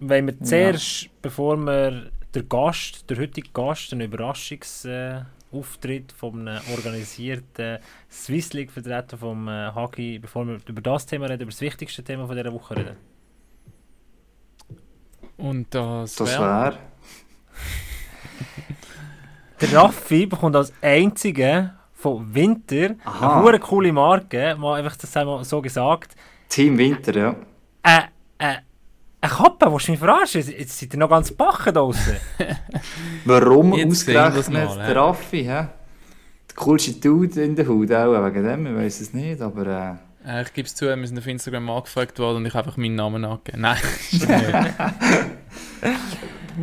wenn wir zuerst, ja. bevor wir der Gast, der heutige Gast, einen Überraschungsauftritt von einem organisierten Swiss League Vertreter vom äh, Hagi, bevor wir über das Thema reden, über das wichtigste Thema von dieser Woche reden. Und das, das wäre... Wär. der Raffi bekommt als einziger von Winter Aha. eine coole Marke, mal einfach das einmal so gesagt. Team Winter, ja. Äh, äh, eine Kappe, willst du mich verarschen? Jetzt seid ihr noch ganz backen draußen. Warum ausgerechnet mal, der Raffi, hä? Der coolste Dude in der Haut, auch wegen dem, ich weiß es nicht, aber... Äh... Äh, ich gebe es zu, wir sind auf Instagram angefragt worden und ich habe einfach meinen Namen angegeben. Nein,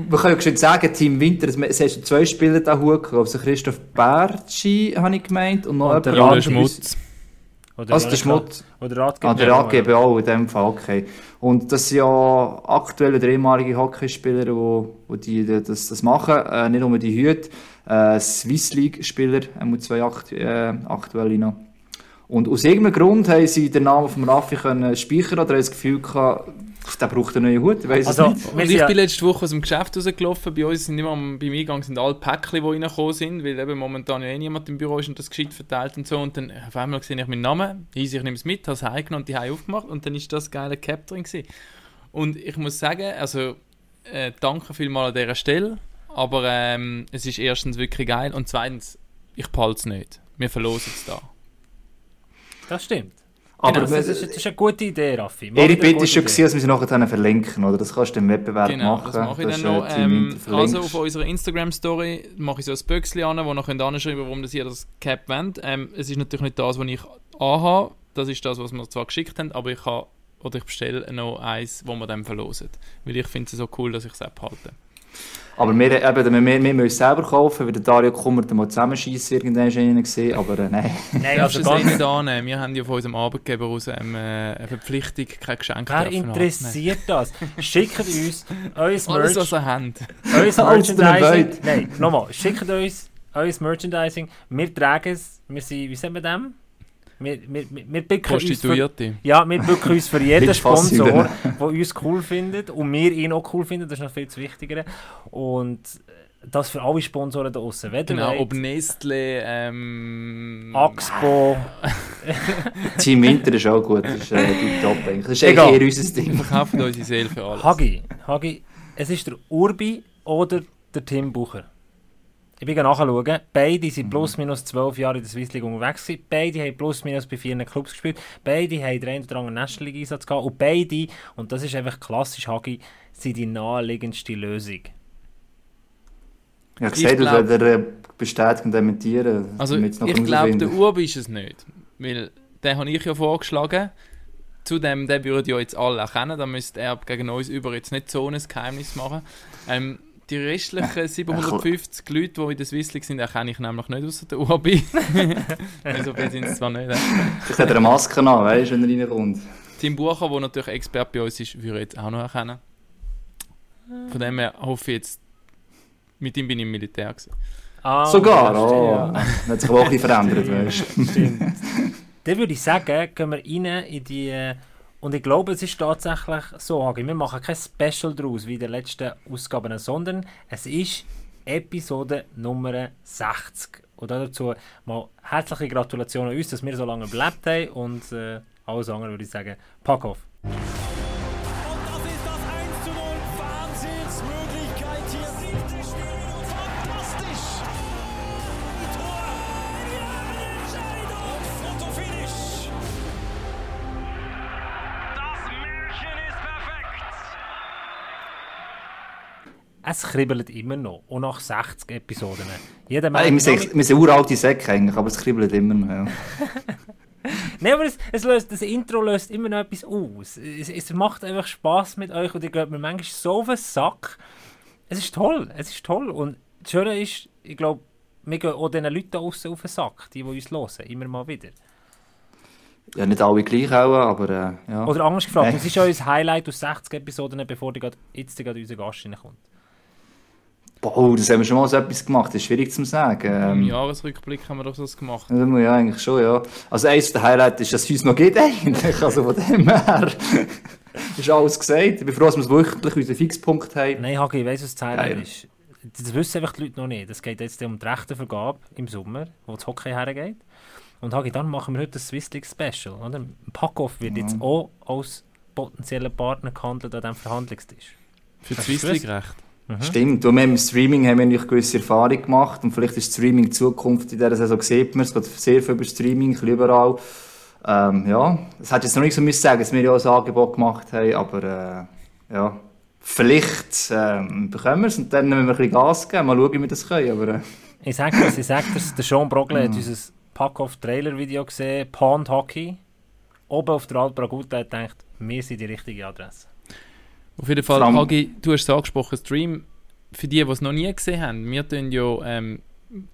Man kann ja schon sagen, Team Winter, es hast zwei Spieler da hochgekommen, also Christoph Bertschi, habe ich gemeint, und noch und jemand Schmutz. Oder also der Schmutz. Oder Ratgeber. Ah, der Ratgeber auch, in dem Fall, okay. Und das sind ja aktuelle oder ehemalige Hockeyspieler, die, die, die das, das machen. Äh, nicht nur die Hüte, äh, Swiss League-Spieler, äh, zwei akt, äh, aktuelle noch. Und aus irgendeinem Grund haben sie den Namen von Raffi können speichern oder haben das Gefühl gehabt, der braucht einen neuen Hut, ich weiß also, es nicht. ich bin letzte Woche aus dem Geschäft rausgelaufen, bei uns sind immer beim Eingang sind alle Päckchen, die reingekommen sind, weil eben momentan ja eh niemand im Büro ist und das gescheit verteilt und so und dann auf einmal sehe ich meinen Namen, ich nehme es mit, habe es heimgenommen und die Hause aufgemacht und dann ist das geile Cap drin gewesen. Und ich muss sagen, also äh, danke vielmals an dieser Stelle, aber ähm, es ist erstens wirklich geil und zweitens, ich behalte es nicht. Wir verlosen es da. Das stimmt. Aber genau, das, ist, das, ist, eine gute Idee, Raffi. Mach Ihre Bitte war schon, dass wir sie nachher verlinken, oder? Das kannst du im Wettbewerb genau, machen. das mache ich das dann noch. Ähm, also auf unserer Instagram-Story mache ich so ein Böckchen an, wo noch anschreiben warum das ihr das Cap wollt. Ähm, es ist natürlich nicht das, was ich anhabe. Das ist das, was wir zwar geschickt haben, aber ich habe oder ich bestelle noch eins, wo wir dann verlosen. Weil ich finde es so cool, dass ich es abhalte. Aber wir, eben, wir, wir müssen es selber kaufen, weil der Dario Kummer mal zusammenschießen irgendwann gesehen, aber äh, nein. Nein, also gar nicht annehmen. Wir haben ja von unserem Arbeitgeber aus ähm, äh, eine Verpflichtung, kein Geschenk Wer interessiert das? Schickt uns euer Merch. Alles, was ihr habt. Euer Merchandising. Nein, nochmal. Schickt uns euer Merchandising. Wir tragen es. Wir sind, wie sagen wir dem? Wir, wir, wir bücken uns für, ja, wir bücken uns für jeden Sponsor, der uns cool findet und wir ihn auch cool finden, das ist noch viel zu wichtiger. Und das für alle Sponsoren da draußen. Genau, ob Nestle, ähm... Axpo. Team Winter ist auch gut, das ist äh, top eigentlich. Das ist Egal. eher unser Ding. Wir verkaufen unsere Seele für alles. Hagi, Hagi, es ist der Urbi oder der Tim Bucher. Ich bin nachschauen. Beide sind plus minus zwölf Jahre in der Swiss League unterwegs gewesen. Beide haben plus minus bei vier Clubs gespielt. Beide haben den einen oder anderen National League Einsatz gehabt. Und beide, und das ist einfach klassisch Hagi, sind die naheliegendste Lösung. Ja, ich sehe, du sollst er bestätigen und dementieren. Also, ich glaube, der Urbi ist es nicht. Weil den habe ich ja vorgeschlagen. Zudem, den würden ja jetzt alle erkennen. Da müsste er gegen uns über jetzt nicht so ein Geheimnis machen. Ähm, die restlichen 750 Leute, die in der Swiss League sind, erkenne ich nämlich nicht außer der UAB. so viel sind es zwar nicht. Vielleicht hat er eine Maske an, weißt du, wenn er reinkommt. Tim Bucher, der natürlich Experte bei uns ist, würde ich jetzt auch noch erkennen. Von dem her hoffe ich jetzt, mit ihm bin ich im Militär gewesen. Ah, Sogar, oh. Ja. hat sich auch ein bisschen verändert, weißt du. Stimmt. Dann würde ich sagen, gehen wir rein in die äh, und ich glaube, es ist tatsächlich so, wir machen kein Special daraus wie in den letzten Ausgaben, sondern es ist Episode Nummer 60. Und dazu mal herzliche Gratulation an uns, dass wir so lange gelebt haben und äh, alles andere würde ich sagen, pack auf. Es kribbelt immer noch. Und nach 60 Episoden. Jeder ah, wir, sind, wir sind uralte Säcke eigentlich, aber es kribbelt immer noch. Ja. Nein, aber es, es löst, das Intro löst immer noch etwas aus. Es, es macht einfach Spass mit euch und ihr geht mir manchmal so auf den Sack. Es ist toll, es ist toll. Und das Schöne ist, ich glaube, wir gehen auch diesen Leuten außen auf den Sack, die, die uns hören, immer mal wieder. Ja, nicht alle gleich auch, aber äh, ja. Oder anders gefragt, was ist euer Highlight aus 60 Episoden, bevor die grad, jetzt gerade unser Gast reinkommt? Boah, das haben wir schon mal so etwas gemacht, das ist schwierig zu sagen. Ähm, Im Jahresrückblick haben wir doch so etwas gemacht. Ja, eigentlich schon, ja. Also eins der Highlights ist, dass es uns noch geht eigentlich, also von dem her. ist alles gesagt. Ich bin froh, dass wir wirklich unseren Fixpunkt haben. Nein, Hagi, ich weiss, was das Highlight ist. Das wissen einfach die Leute noch nicht. Es geht jetzt um die Rechtenvergabe im Sommer, wo das Hockey hergeht. Und Hagi, dann machen wir heute das Swiss League Special. Oder? Packoff wird jetzt auch als potenzieller Partner gehandelt an diesem Verhandlungstisch. Für das Swiss recht. Mhm. Stimmt, und haben im Streaming haben wir natürlich gewisse Erfahrung gemacht und vielleicht ist Streaming die Zukunft in dieser Saison, sieht man, es geht sehr viel über Streaming, ein bisschen überall. Ähm, ja, es hätte jetzt noch nicht so müssen sagen, dass wir ja auch ein Angebot gemacht haben, aber äh, ja, vielleicht ähm, bekommen wir es und dann müssen wir ein bisschen Gas geben, mal schauen, wie wir das können, aber äh, Ich sage das, ich sage das. Der Sean Brogle hat unser Packoff-Trailer-Video gesehen, Pond Hockey. Oben auf der Altbraguta hat gedacht, wir sind die richtige Adresse. Auf jeden Fall, allem- Hagi, du hast es angesprochen, Stream, für die, die es noch nie gesehen haben, wir tun ja ähm,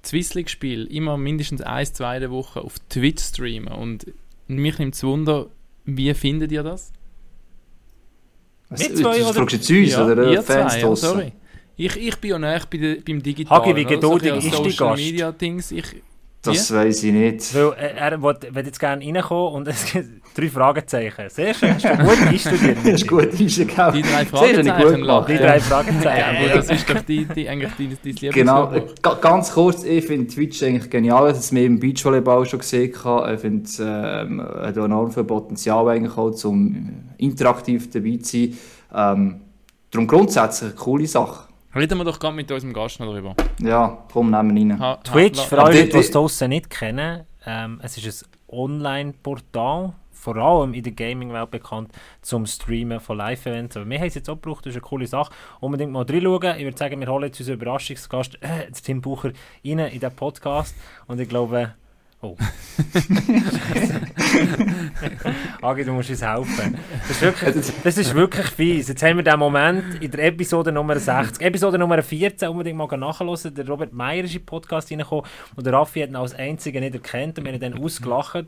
das Swiss League-Spiel immer mindestens eins, zwei der Woche auf Twitch streamen. Und mich nimmt es Wunder, wie findet ihr das? was, Wir zwei, das oder? fragst du jetzt uns oder ihr äh, Fans zwei, ja, sorry. Ich, ich bin ja näher bei de, beim Digitalen. Hagi, wie oder? geduldig So ist die Social Gast? Media Dings. Ich, Das weiss ich nicht. Weil äh, er will, will jetzt gerne reinkommen und es gibt drei Fragezeichen. Sehr schön, hast du gut einstudiert. Das ist gut, ist ja genau. Die drei Sehr, habe ich gut Fragezeichen gemacht. Die lachen. drei ja, Fragezeichen. aber das ist doch die, die, eigentlich dein, dein Genau, äh, Lieblingswort. ga- ganz kurz, ich finde Twitch eigentlich genial, das haben wir im Beachvolleyball schon gesehen. habe. Ich finde es ähm, hat enorm viel Potenzial eigentlich auch, um interaktiv dabei zu sein. Ähm, darum grundsätzlich eine coole Sache. Reden wir doch gerade mit unserem Gast noch drüber. Ja, komm, nehmen wir rein. Ha- Twitch, ha- für alle die- Leute, die es draussen nicht kennen, ähm, es ist ein Online-Portal, vor allem in der Gaming-Welt bekannt, zum Streamen von Live-Events. Aber wir haben es jetzt auch gebraucht, das ist eine coole Sache. Unbedingt mal reinschauen. Ich würde sagen, wir holen jetzt unseren Überraschungsgast, äh, Tim Bucher, rein in den Podcast. Und ich glaube... Oh. Agi, du musst uns helfen. Das ist, wirklich, das ist wirklich fies. Jetzt haben wir den Moment in der Episode Nummer 60. Episode Nummer 14, unbedingt mal nachhören. Der Robert Meyer ist in den Podcast reingekommen und der Raffi hat ihn als einziger nicht erkannt und wir haben dann ausgelacht.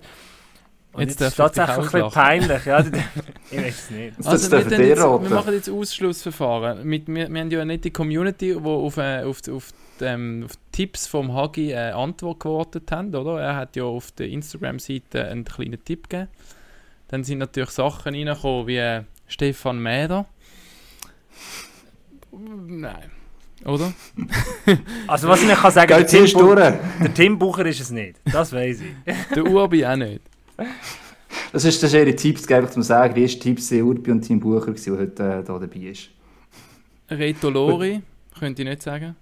Und Jetzt jetzt, ist ich tatsächlich ein bisschen peinlich. Ja, ich weiß es nicht. Das Also wir, die jetzt, wir machen jetzt Ausschlussverfahren. Mit, wir, wir haben ja eine nette Community, die auf, äh, auf, auf, ähm, auf Tipps vom Hagi äh, Antwort gewartet haben, oder? Er hat ja auf der Instagram-Seite einen kleinen Tipp gegeben. Dann sind natürlich Sachen reingekommen wie äh, Stefan Mäder. Nein. Oder? Also was ich nicht kann sagen, der Geht Tim, durch. der Tim Bucher ist es nicht. Das weiß ich. Der Urbi auch nicht. Das ist, das ist ihre Tipps, einfach zum sagen. Die ersten Tipps sind Urbi und Team Bucher, der heute äh, da dabei ist. Reto Lori, könnte ich nicht sagen.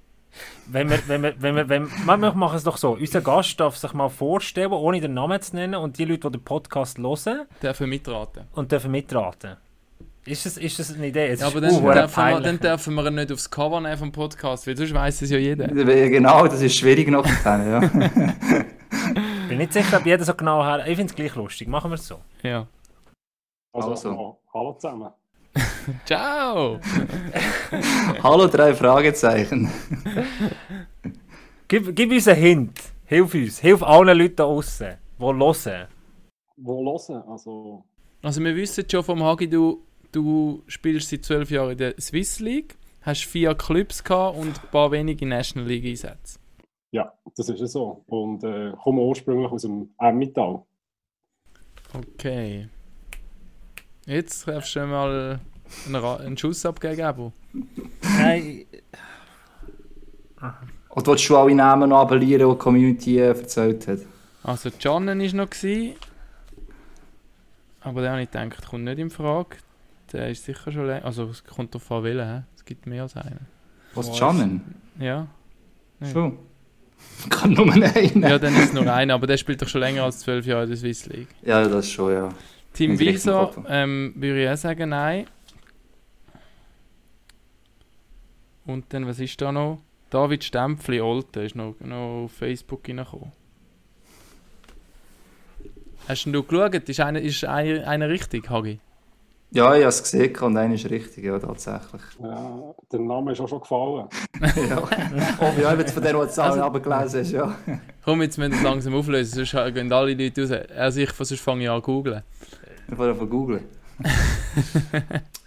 Wenn wir, wenn wir, wenn wir, wenn, wir wir machen es doch so. Unser Gast darf sich mal vorstellen, ohne den Namen zu nennen und die Leute, die den Podcast hören Dürfen mitraten. und dürfen mitraten. Ist das, ist das eine Idee? Es Ja, aber dann, uh, dürfen wir, dann dürfen wir ihn nicht aufs Cover nehmen vom Podcast, weil sonst weiss es ja jeder. Genau, das ist schwierig noch zu ja. Ich bin nicht sicher, ob jeder so genau her. Ich finde es gleich lustig. Machen wir es so. Ja. Also, Also. ha- hallo zusammen. Ciao! Hallo, drei Fragezeichen. Gib, gib uns einen Hint. Hilf uns. Hilf allen Leuten da draußen, die hören. Wo hören? Also, Also wir wissen schon vom Hagi, du, du spielst seit zwölf Jahren in der Swiss League, hast vier Clubs gehabt und ein paar wenige National League Einsätze. ja, das ist ja so. Und äh, komme ursprünglich aus dem Emmental. Okay. Jetzt darfst du mal einen, Schuss abgeben, Abo. Nein, Und willst du alle Namen noch appellieren, die die Community äh, erzählt hat? Also Johnnen war noch. Gewesen, aber der habe ich gedacht, kommt nicht in Frage. Der ist sicher schon länger. Also es kommt welchen. hä? Es gibt mehr als einen. Was? Jannen? Ja. Ja. Schon. Kann nur einen. ja, dann ist es nur einer, aber der spielt doch schon länger als zwölf Jahre in der Swiss League. Ja, das schon, ja. Kopf habe. ähm, würde ich auch sagen, nein. Und dann, was ist da noch? David Stempfli, Olten, ist noch, noch auf Facebook reingekommen. Hast denn du geschaut? Ist einer, ist einer, einer richtig, Hagi? Ja, ich habe es gesehen und einer ist richtig, ja, tatsächlich. Ja, der Name ist auch schon gefallen. ja. Oh, ja, jetzt von der, die Zahlen Also- abgelesen hast, ja. Komm, jetzt müssen wir es langsam auflösen, sonst gehen alle Leute raus. Also ich, sonst fange ich an zu googlen. Ich wollte von googeln.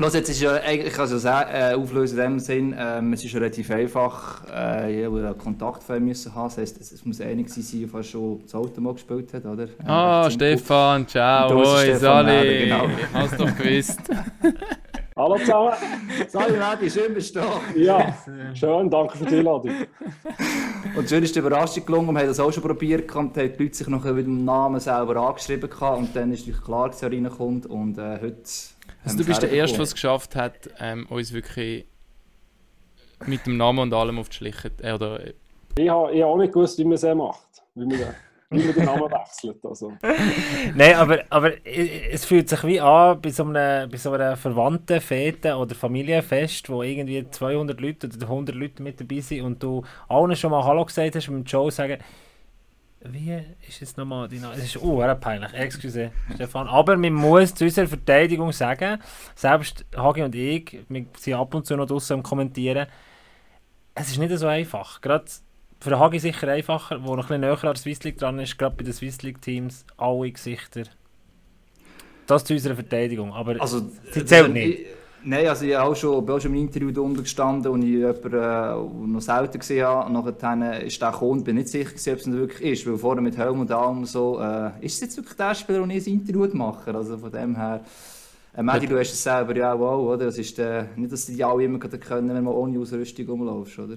Los, jetzt ist ja eigentlich, ich kann es ja sagen, äh, auflösen in dem Sinn, ähm, es ist relativ einfach, äh, ja, wir Kontakt müssen haben, das heisst, es, es muss einig sein, sein, der schon das Auto mal gespielt hat, oder? Ah, Ähm, Stefan, ciao, hoi, Stefan Sali, genau. hast doch gewusst. Hallo zusammen. Sali, Mädi, schön bist du da. Ja, schön, danke für die Einladung. Und schön ist die Überraschung gelungen, wir haben das auch schon probiert und haben die Leute sich noch mit dem Namen selber angeschrieben und dann ist natürlich klar, dass er reinkommt und äh, heute... Also du bist der Erste, der es geschafft hat, ähm, uns wirklich mit dem Namen und allem auf die Schliche. Äh, oder, äh, Ich habe auch nicht gewusst, wie man es macht. Wie man, den- wie man den Namen wechselt. Also. Nein, aber, aber i- es fühlt sich wie an bei so einem, bei so einer verwandten Fete oder Familienfest, wo irgendwie 200 Leute oder 100 Leute mit dabei sind und du allen schon mal Hallo gesagt hast und mit Joe sagen, wie ist jetzt nochmal dein Name? Es ist uh, peinlich, excuse, Stefan. Aber man muss zu unserer Verteidigung sagen, selbst Hagi und ich, wir sind ab und zu noch draußen am Kommentieren, es ist nicht so einfach. Gerade für Hagi sicher einfacher, wo noch ein bisschen näher an der Swiss League dran ist, gerade bei den Swiss League Teams, alle Gesichter. Das zu unserer Verteidigung, aber Also, sie zählt nicht. ich- Nein, also ich auch schon, bin auch schon im Interview da unten gestanden und ich jemanden äh, noch selten gesehen habe. Nachher ist der gekommen, bin nicht sicher, ob es nicht wirklich ist. Weil vorher mit Helm und Arm so, äh, ist es jetzt wirklich der Spieler, den ich ein Interview mache? Also von dem her... Äh, Medi, du hast es selber ja auch, oder? Das ist äh, nicht, dass die alle immer können, wenn man ohne Ausrüstung rumläufst, oder?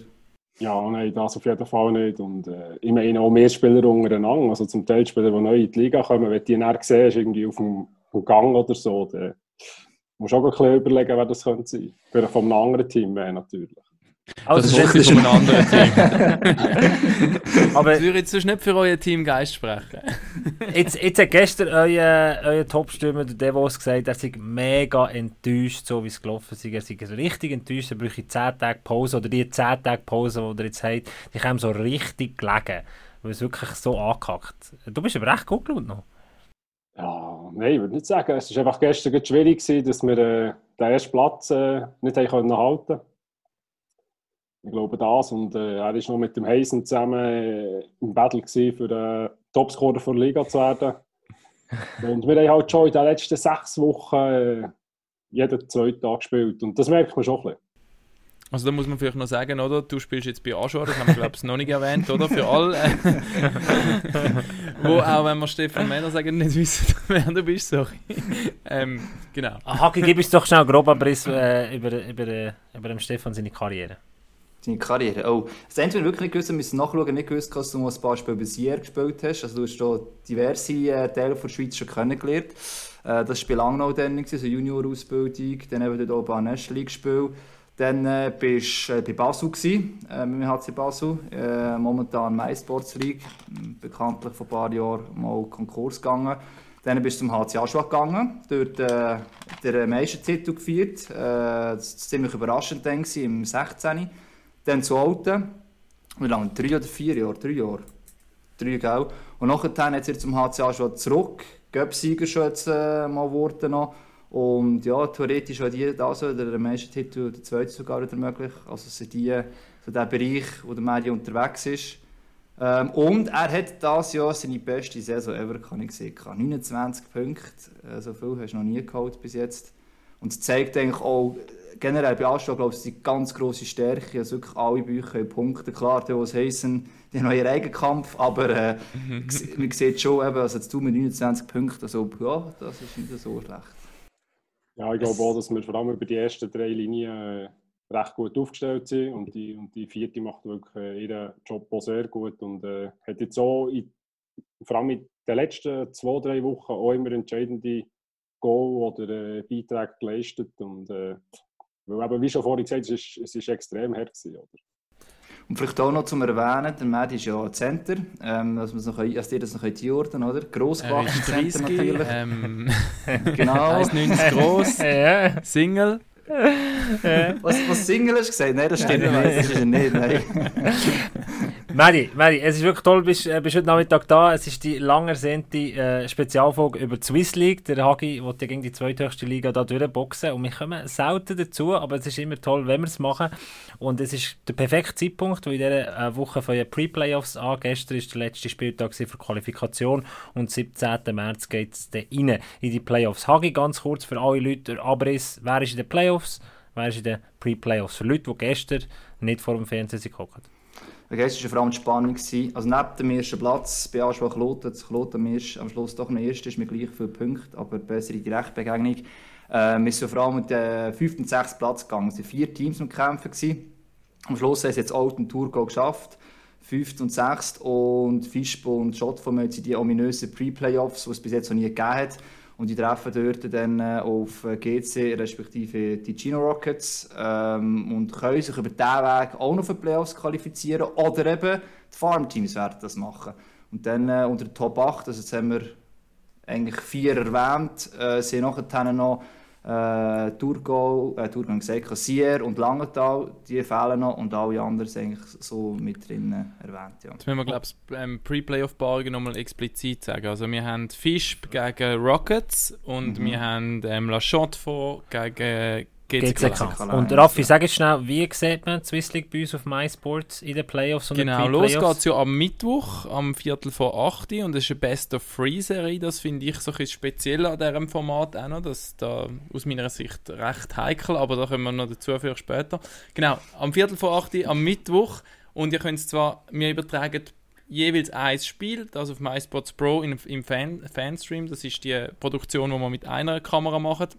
Ja, nein, das auf jeden Fall nicht. Und äh, ich meine auch mehr Spieler untereinander. Also zum Teil Spieler, die neu in die Liga kommen, wenn die dann siehst, irgendwie auf dem, auf dem Gang oder so, dann musst auch ein bisschen überlegen, wer das könnte sein. Vielleicht von einem anderen Team wäre natürlich. Also, das es ist von einem anderen Team. aber Ich würde jetzt sonst nicht für euer Team Geist sprechen. jetzt, jetzt hat gestern euer, euer Top-Stürmer, der Devos, gesagt, er sei mega enttäuscht, so wie es gelaufen ist. Er sei so richtig enttäuscht, er bräuchte 10 Tage Pause oder die 10 Tage Pause, die er jetzt hat, die kommen so richtig gelegen, weil es wirklich so angekackt. Du bist aber recht gut gelaunt noch. Ja, nein, ich würde nicht sagen. Es war einfach gestern schwierig, gewesen, dass wir äh, den ersten Platz äh, nicht haben können halten Ich glaube das. Und äh, er war noch mit dem Heisen zusammen äh, im Battle gewesen, für den Topscorer der Liga zu werden. Und wir haben halt schon in den letzten sechs Wochen äh, jeden zweiten Tag gespielt. Und das merkt man schon ein bisschen. Also da muss man vielleicht noch sagen, oder? Du spielst jetzt bei Aschor, das haben wir glaube ich noch nicht erwähnt, oder? Für alle, äh, wo auch wenn wir Stefan Männer sagen, nicht wissen, wer du bist, sorry. ähm, genau. Ah, Haki, gib uns doch schnell einen groben Abriss äh, über, über, äh, über dem Stefan seine Karriere. Deine Karriere. Oh, das entweder wirklich nicht gewusst, wir müssen nachschauen, nicht gewusst, dass du mal ein paar Spiele bei Sier gespielt hast. Also du hast hier diverse äh, Teile der Schweiz schon kennengelernt. Äh, das war bei Langnau dann, so Junior-Ausbildung, dann eben dort auch ein National League-Spiel. Dann äh, bist du äh, bei Basel, gewesen, äh, mit dem HC Basel, äh, momentan My Sports League, bekanntlich vor ein paar Jahren mal Konkurs gegangen. Dann bist du zum HC Aschwag gegangen, dort äh, den Meistertitel gefeiert. Äh, das war ziemlich überraschend dann, gewesen, im 16. Dann zu Alten. Wie lange? Drei oder vier Jahre? Drei Jahre. Drei, gell? Und nachher hat er zum HCA schon zurück. Göpsieger schon jetzt äh, mal geworden noch. Und ja, theoretisch war die da so, der Meistertitel, der zweite sogar wieder möglich. Also sind die, so der Bereich, wo der Medi unterwegs ist. Ähm, und er hat das Jahr seine beste Saison ever, kann ich sehen. 29 Punkte, äh, so viel hast du noch nie geholt bis jetzt. Und es zeigt eigentlich auch, generell bei Astra, glaube ich, die ganz grosse Stärke, also wirklich alle Bücher punkten. Klar, die, was heissen, die haben ihren eigenen Kampf, aber äh, man sieht schon, eben, also jetzt du mit 29 Punkten, also ja, das ist nicht so schlecht. Ja, ich glaube auch, dass wir vor allem über die ersten drei Linien äh, recht gut aufgestellt sind und die, und die vierte macht wirklich äh, ihren Job auch sehr gut und äh, hat jetzt auch in, vor allem in den letzten zwei, drei Wochen auch immer entscheidende Goal oder äh, Beiträge geleistet und äh, weil eben, wie schon vorhin gesagt, es ist, es ist extrem hart gewesen, oder? Und vielleicht auch noch zum Erwähnen, der Matt ist ja Center, ähm, dass, noch, dass ihr das noch einordnen könnt, oder? Er Grossgewachsen ist Center 30, natürlich. ähm, genau. 1,90 groß, Ja. Single. Was, was Single hast du gesagt? Nein, das stimmt Nein, ist er nicht. Nein. Mary, Mary, es ist wirklich toll, bist, äh, bist heute Nachmittag da. Es ist die lang ersehnte äh, Spezialfolge über die Swiss League. Der Hagi will ja gegen die zweithöchste Liga da durchboxen und wir kommen selten dazu, aber es ist immer toll, wenn wir es machen. Und es ist der perfekte Zeitpunkt, weil in dieser äh, Woche von den Pre-Playoffs an, gestern ist der letzte Spieltag für Qualifikation und am 17. März geht es dann rein in die Playoffs. Hagi, ganz kurz für alle Leute, der Abriss, wer ist in den Playoffs, wer ist in den Pre-Playoffs? Für Leute, die gestern nicht vor dem Fernsehen geguckt Gestern war vor allem die Spannung. Also neben dem ersten Platz bei Aschwa Kloten, Kloten am Schluss doch noch erst ist mit gleich viele Punkte, aber bessere Direktbegegnung. Äh, wir sind vor allem mit dem fünften und sechsten Platz gegangen. Es waren vier Teams am Kämpfen. Am Schluss haben sie jetzt und Tour geschafft. Fünft und sechst und Fischbo und Schott von die ominösen Pre-Playoffs, die es bis jetzt noch nie gegeben hat. Und die treffen dort dann äh, auf äh, GC respektive die Gino Rockets ähm, und können sich über diesen Weg auch noch für Playoffs qualifizieren oder eben die Farmteams werden das machen. Und dann äh, unter den Top 8, also jetzt haben wir eigentlich vier erwähnt, äh, sind nachher noch äh, Thurgau, äh, Thurgau gesagt, Kassier und Langenthal, die fehlen noch und alle anderen sind eigentlich so mit drin erwähnt. Ja. Jetzt müssen wir, glaube ich, ähm, Pre-Playoff-Paarungen nochmal explizit sagen. Also wir haben Fischb gegen Rockets und mhm. wir haben ähm, La Chaux gegen GCK. Und Raffi, sag jetzt schnell, wie sieht man die Swiss League bei uns auf MySports in den Playoffs und Genau, los geht es ja am Mittwoch, am Viertel vor 8 und das ist eine Best of Three Serie. Das finde ich so ein speziell an diesem Format auch noch. Das ist da aus meiner Sicht recht heikel, aber da kommen wir noch dazu für später. Genau, am Viertel vor 8 am Mittwoch und ihr könnt es zwar, mir übertragen jeweils ein Spiel, das auf MySports Pro im, im Fan, Fanstream. Das ist die Produktion, die wir mit einer Kamera machen.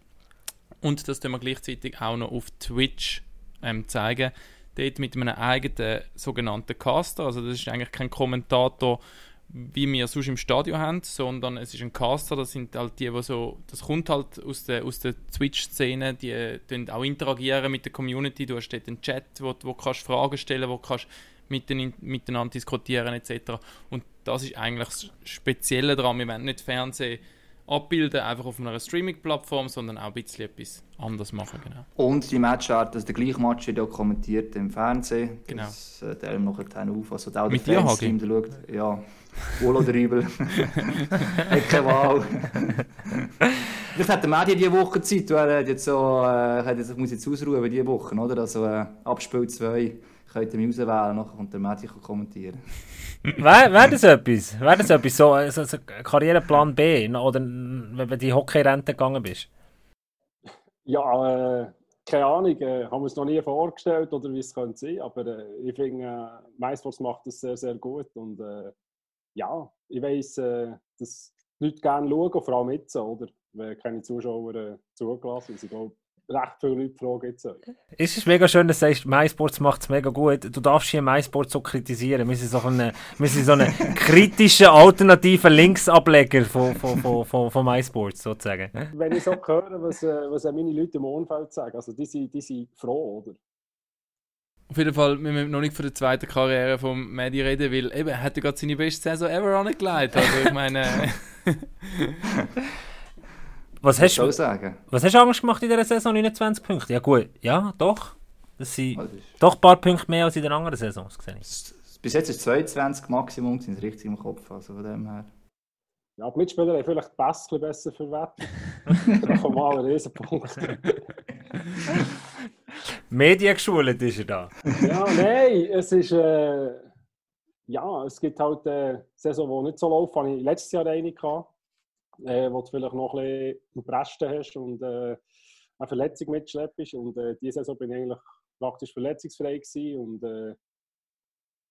Und das tun wir gleichzeitig auch noch auf Twitch ähm, zeigen. Dort mit einem eigenen sogenannten Caster. Also das ist eigentlich kein Kommentator, wie wir sonst im Stadion haben, sondern es ist ein Caster, das sind halt die, die so, das kommt halt aus der, aus der Twitch-Szene, die tun auch interagieren mit der Community, du hast dort einen Chat, wo, wo kannst Fragen stellen, wo kannst mit den, miteinander diskutieren etc. Und das ist eigentlich das Spezielle daran, wir wollen nicht Fernsehen abbilden, einfach auf einer Streaming-Plattform, sondern auch ein bisschen etwas anderes machen. Genau. Und die Matchart, also der gleiche Match wird kommentiert im Fernsehen. Genau. Das äh, teilen wir nachher auf. Also auch Mit der Fanstream, der schaut, ja, wohl oder übel. Keine Wahl. Vielleicht hat der Medi diese Woche Zeit, er hat jetzt so, äh, hat jetzt, muss jetzt ausruhen diese Woche, oder? Also äh, Abspiel 2 könnt ihr mich auswählen, nachher kommt der Medi kommentieren. Wäre wär das etwas? Wäre das etwas? So, so, so Karriereplan B? Oder wenn du die Hockeyrente gegangen bist? Ja, äh, keine Ahnung. Äh, haben wir es noch nie vorgestellt oder wie es könnte sein. Aber äh, ich finde, äh, MySports macht das sehr, sehr gut. Und äh, ja, ich weiss, äh, dass die Leute gerne schauen, vor allem jetzt, oder? Wenn keine Zuschauer äh, zugelassen sind. Ich glaube, recht viele Leute fragen jetzt. Es ist mega schön, dass du sagst, MySports macht es mega gut. Du darfst hier MySports so kritisieren. Wir sind so ein, wir sind so ein kritischer, alternativer Linksableger von, von, von, von, von MySports sozusagen. Wenn ich so höre, was, äh, was meine Leute im Umfeld sagen, also die sind, die sind froh, oder? Auf jeden Fall, wir müssen noch nicht von der zweiten Karriere von Medi reden, weil eben, er hat ja gerade seine beste Saison ever angelegt. Also ich meine... Was hast, du, sagen. was hast du Angst gemacht in dieser Saison? 29 Punkte? Ja gut, ja, doch. Das sind also doch ein paar Punkte mehr als in den anderen Saisons. Gesehen. Bis jetzt ist 22 Maximum, sind es richtig im Kopf. Also von dem her. Ja, die Mitspieler haben vielleicht Pass besser verwertet. da kommt mal ein Riesenpunkt. Medien geschult ist er da. ja, nein, es ist. Äh, ja, es gibt halt eine äh, Saison, die nicht so läuft, ich letztes Jahr eine gehabt äh, wo du vielleicht noch ein bisschen im hast und äh, eine Verletzung mitschleppst. Und äh, diese Saison bin ich eigentlich praktisch verletzungsfrei gewesen und äh,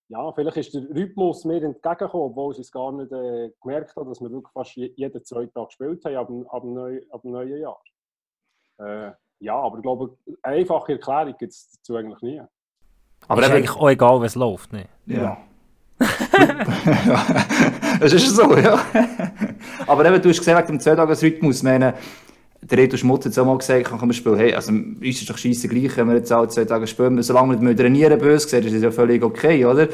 ja, vielleicht ist der Rhythmus mir entgegengekommen, obwohl ich es gar nicht äh, gemerkt habe, dass wir wirklich fast jeden zweiten Tag gespielt haben ab, ab, dem, neu, ab dem neuen Jahr. Äh, ja, aber ich glaube, eine einfache Erklärung gibt es dazu eigentlich nie. Aber es ist eigentlich auch egal, wie es läuft, ne? Ja. ja. das ist so, ja. Aber eben, du hast gesehen, wegen dem Zwei-Tages-Rhythmus, der Reto Schmutz hat es auch mal gesagt, kann man spielen, hey, also, uns ist doch scheisse gleich, wenn wir jetzt alle zwei Tage spielen, solange wir nicht trainieren böse gesehen, ist das ja völlig okay, oder?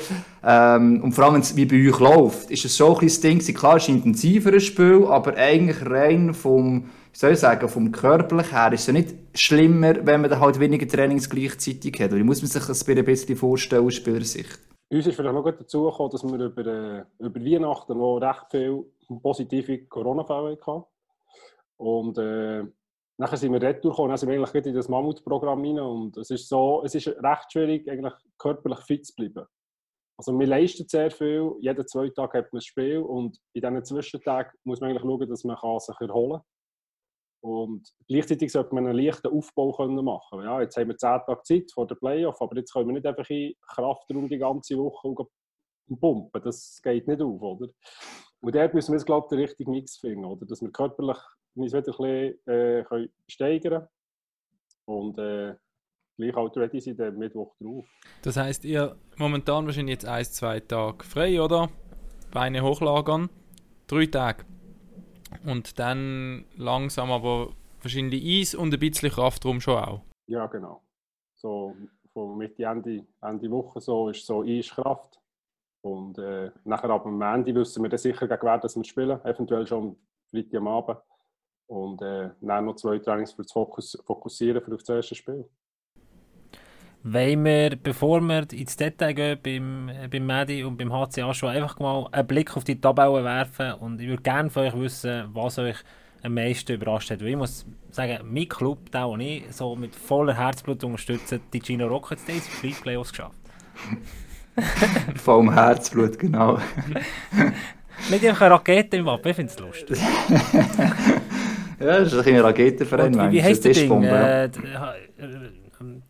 Ähm, und vor allem, es wie bei euch läuft, ist es so ein kleines Ding, klar, es ist ein intensiveres Spiel, aber eigentlich rein vom, wie soll ich sagen, vom körperlich her ist es ja nicht schlimmer, wenn man dann halt weniger Trainings gleichzeitig hat. Oder muss man sich das ein bisschen vorstellen aus Spielersicht? Uns ist vielleicht noch gut dazu gekommen, dass wir über, äh, über Weihnachten noch recht viele positive Corona-Fälle hatten. Und äh, nachher sind wir retour gekommen, dann sind wir eigentlich in das Mammutprogramm rein und es ist so, es ist recht schwierig, eigentlich körperlich fit zu bleiben. Also wir leisten sehr viel, jeden zwei Tage hat man ein Spiel und in diesen Zwischentagen muss man eigentlich schauen, dass man sich erholen kann. Und gleichzeitig sollte man einen leichten Aufbau können machen Ja, jetzt haben wir zehn Tage Zeit vor der Playoff, aber jetzt können wir nicht einfach in Kraftraum die ganze Woche pumpen. Das geht nicht auf, oder? Und dort müssen wir glaube ich, den richtigen Mix finden, oder? Dass wir körperlich uns wieder ein bisschen äh, können steigern und äh, gleich auch ready sind am Mittwoch drauf. Das heisst, ihr momentan wahrscheinlich jetzt ein, zwei Tage frei, oder? Beine hochlagern, drei Tage. Und dann langsam aber wahrscheinlich Eis und ein bisschen Kraftraum schon auch. Ja, genau. So von Mitte, Ende, Ende Woche so ist so Eis Kraft. Und äh, nachher ab dem Ende wissen wir dann sicher gegen wer, dass wir spielen. Eventuell schon Freitag am Abend. Und äh, dann noch zwei Trainings für das Fokus, Fokussieren für das erste Spiel. Wollen wir, bevor wir ins Detail gehen beim, beim Medi und beim HCA schon einfach mal einen Blick auf die Tabelle werfen und ich würde gerne von euch wissen, was euch am meisten überrascht hat. Weil ich muss sagen, mein Club, der und ich so mit voller Herzblut unterstützen, die Gino Rockets, die haben Free Playoffs geschafft. Vollem Herzblut, genau. Nicht einfach eine Rakete im Wappen, ich finde es lustig. Ja, das ist ein Raketenverein. Und wie, wie heisst der Ding? Äh,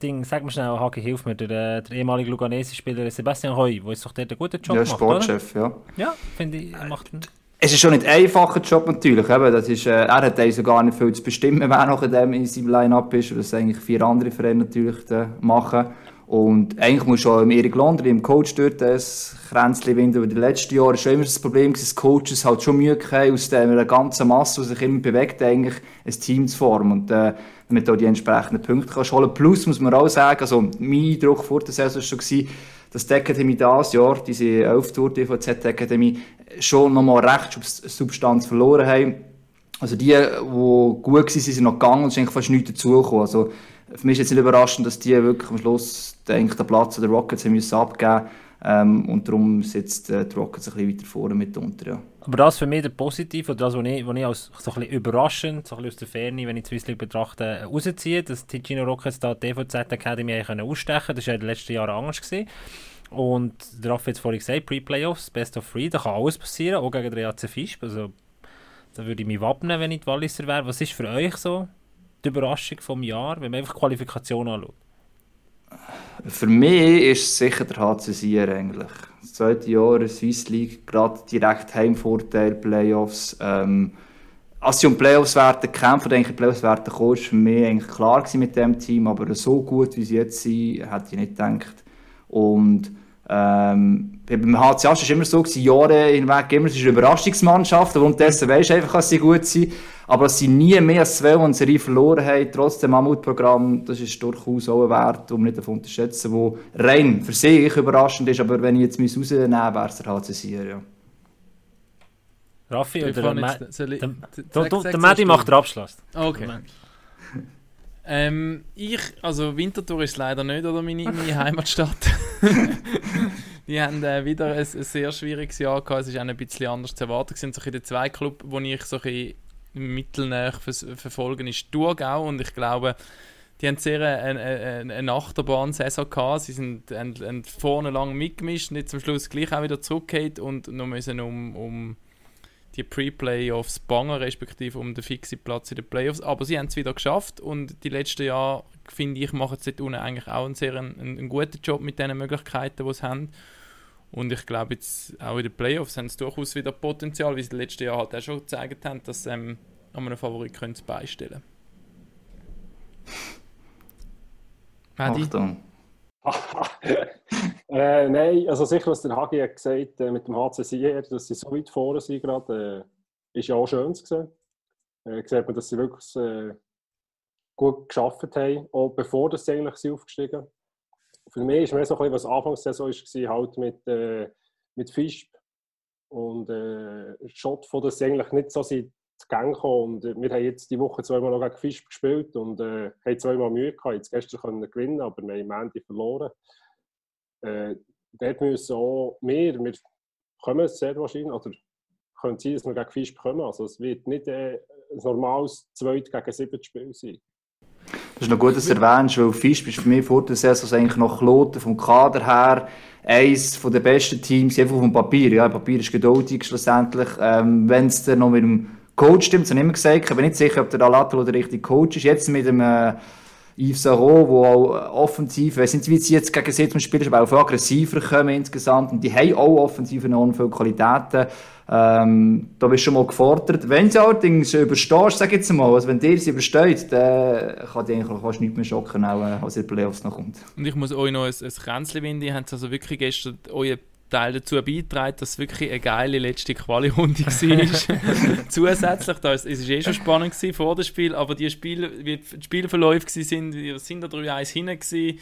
Ding, sag mir schnell, Hagi, hilf mir, der, der ehemalige Luganese-Spieler Sebastian Heu, der ist doch dort einen guten Job ja, macht, Sportchef, oder? ja. Ja, finde ich, macht einen... Es ist schon nicht ein einfacher Job natürlich. Eben. Das ist, äh, er hat also gar nicht viel zu bestimmen, wer noch in, dem, in seinem Line-Up ist. Das eigentlich vier andere Vereine natürlich äh, machen. Und eigentlich muss schon Erik Londri, im Coach dort, das Kränzchen winden. Aber die letzten Jahre war schon immer das Problem, dass Coaches halt schon Mühe hatten, aus der ganzen Masse, die sich immer bewegt, eigentlich ein Team zu formen. Und, äh, damit du die entsprechenden Punkte kannst holen Plus muss man auch sagen, also mein Eindruck vor der Saison war schon, dass die Academy dieses Jahr, diese 11 Tour DVZ Academy, schon nochmal recht Substanz verloren haben. Also die, die gut waren, sind noch gegangen und es ist eigentlich fast nichts dazugekommen. Also für mich ist jetzt nicht überraschend, dass die wirklich am Schluss den Platz der Rockets haben müssen abgeben ähm, und darum sitzt äh, die Rockets ein bisschen weiter vorne mitunter. Ja. Aber das für mich der Positiv, oder das, was ich, was ich als so ein überraschend, so ein bisschen aus der Ferne, wenn ich die Swiss League betrachte, rausziehe, dass die Gino Rockets da die DVZ Academy ausstechen können. Das war ja in den letzten Jahren anders. Gewesen. Und der Raffi hat vorhin gesagt, Pre-Playoffs, Best of Three, da kann alles passieren, auch gegen den EAC Fisch. Also, da würde ich mich wappnen, wenn ich die Walliser wäre. Was ist für euch so die Überraschung vom Jahr, wenn man einfach Qualifikation anschaut? Für mich ist es sicher der HC Sier eigentlich. Das zweite Jahr in Swiss League, gerade direkt Heimvorteil, Playoffs. Ähm, als sie um Playoffs werden kämpfen, denke ich, Playoffs werden war für mich eigentlich klar mit dem Team, aber so gut, wie sie jetzt sind, hätte ich nicht gedacht. Und ähm, beim HCA war es immer so, gewesen, Jahre hinweg immer, es ist eine Überraschungsmannschaft, aufgrund dessen weisst du einfach, dass sie gut sind. Aber dass sie nie mehr als zwei und Serie verloren haben, trotz dem Mammutprogramm, das ist durchaus auch ein Wert, um nicht zu unterschätzen, der rein für sich überraschend ist. Aber wenn ich jetzt rausnehmen müsste, wäre es der HC ja. Raffi, oder der, jetzt, der, der, der, der Medi macht den Abschluss. Okay. Ähm, ich, also Winterthur ist leider nicht, oder meine, meine Heimatstadt. die haben äh, wieder ein, ein, sehr schwieriges Jahr gehabt. Es ist auch ein bisschen anders zu erwarten. Es sind so der zwei Club, wo ich so ein mittelnah verfolgen, ist Thurgau und ich glaube, die haben sehr eine, eine, eine Achterbahn-Saison gehabt. Sie sind haben, haben vorne lang mitgemischt jetzt zum Schluss gleich auch wieder zurückgehen und noch müssen um, um die Pre-Playoffs bangen, respektive um den fixen Platz in den Playoffs. Aber sie haben es wieder geschafft und die letzten Jahre, finde ich, machen sie dort unten eigentlich auch einen sehr einen, einen guten Job mit den Möglichkeiten, die sie haben. Und ich glaube, jetzt auch in den Playoffs haben sie durchaus wieder Potenzial, wie sie im letzten Jahr halt auch schon gezeigt haben, dass sie ähm, an einem Favorit können beistellen können. Achtung. äh, nein, also sicher, was der Hagi hat gesagt äh, mit dem HCC, dass sie so weit vorne sind gerade, äh, ist ja auch schön zu sehen. Äh, sieht man, dass sie wirklich äh, gut geschafft haben, auch bevor sie eigentlich sind aufgestiegen Für mich ist mehr so ein was Anfangssaison war, halt mit, äh, mit Fisch und äh, Schott von, sie eigentlich nicht so sind Gang. Und wir haben jetzt die Woche zweimal noch gegen Fisch gespielt und äh, haben zweimal Mühe gehabt. Jetzt gestern können gewinnen, aber wir haben am Ende verloren. Äh, dort müssen auch wir, wir kommen sehr wahrscheinlich, oder könnte sein, dass wir gegen Fisch bekommen. Also es wird nicht äh, ein normales 2 gegen 7 Spiel sein. Das ist noch gut, dass du erwähnst, weil Fisch ist für mich vor der Saison eigentlich noch Kloten vom Kader her eines der besten Teams, einfach vom Papier. Ja, Papier ist geduldig schlussendlich. Ähm, Wenn es dann noch mit dem Coach stimmt, das habe ich immer gesagt, ich bin nicht sicher, ob der Alato der richtige Coach ist. Jetzt mit dem äh, Yves Sarro, wo auch offensiv, ich weiß nicht, wie sie jetzt gegen sie zum Spiel ist, aber auch aggressiver kommen insgesamt. Und die haben auch offensiv enorm viele Qualitäten. Ähm, da bist du schon mal gefordert. Wenn sie allerdings überstehst, sag jetzt mal, also wenn dir sie übersteht, dann kann dir eigentlich fast nichts mehr schocken, auch, äh, als die Playoffs noch kommt. Und ich muss euch noch ein, ein Kränzchen winden. Ihr habt also wirklich gestern euren Teil dazu beigetragen, dass es wirklich eine geile letzte Quali-Runde war. Zusätzlich, da, es war eh schon spannend gewesen vor dem Spiel, aber die Spiele, wie die Spielverläufe waren, wir sind da 3-1 hinten gewesen.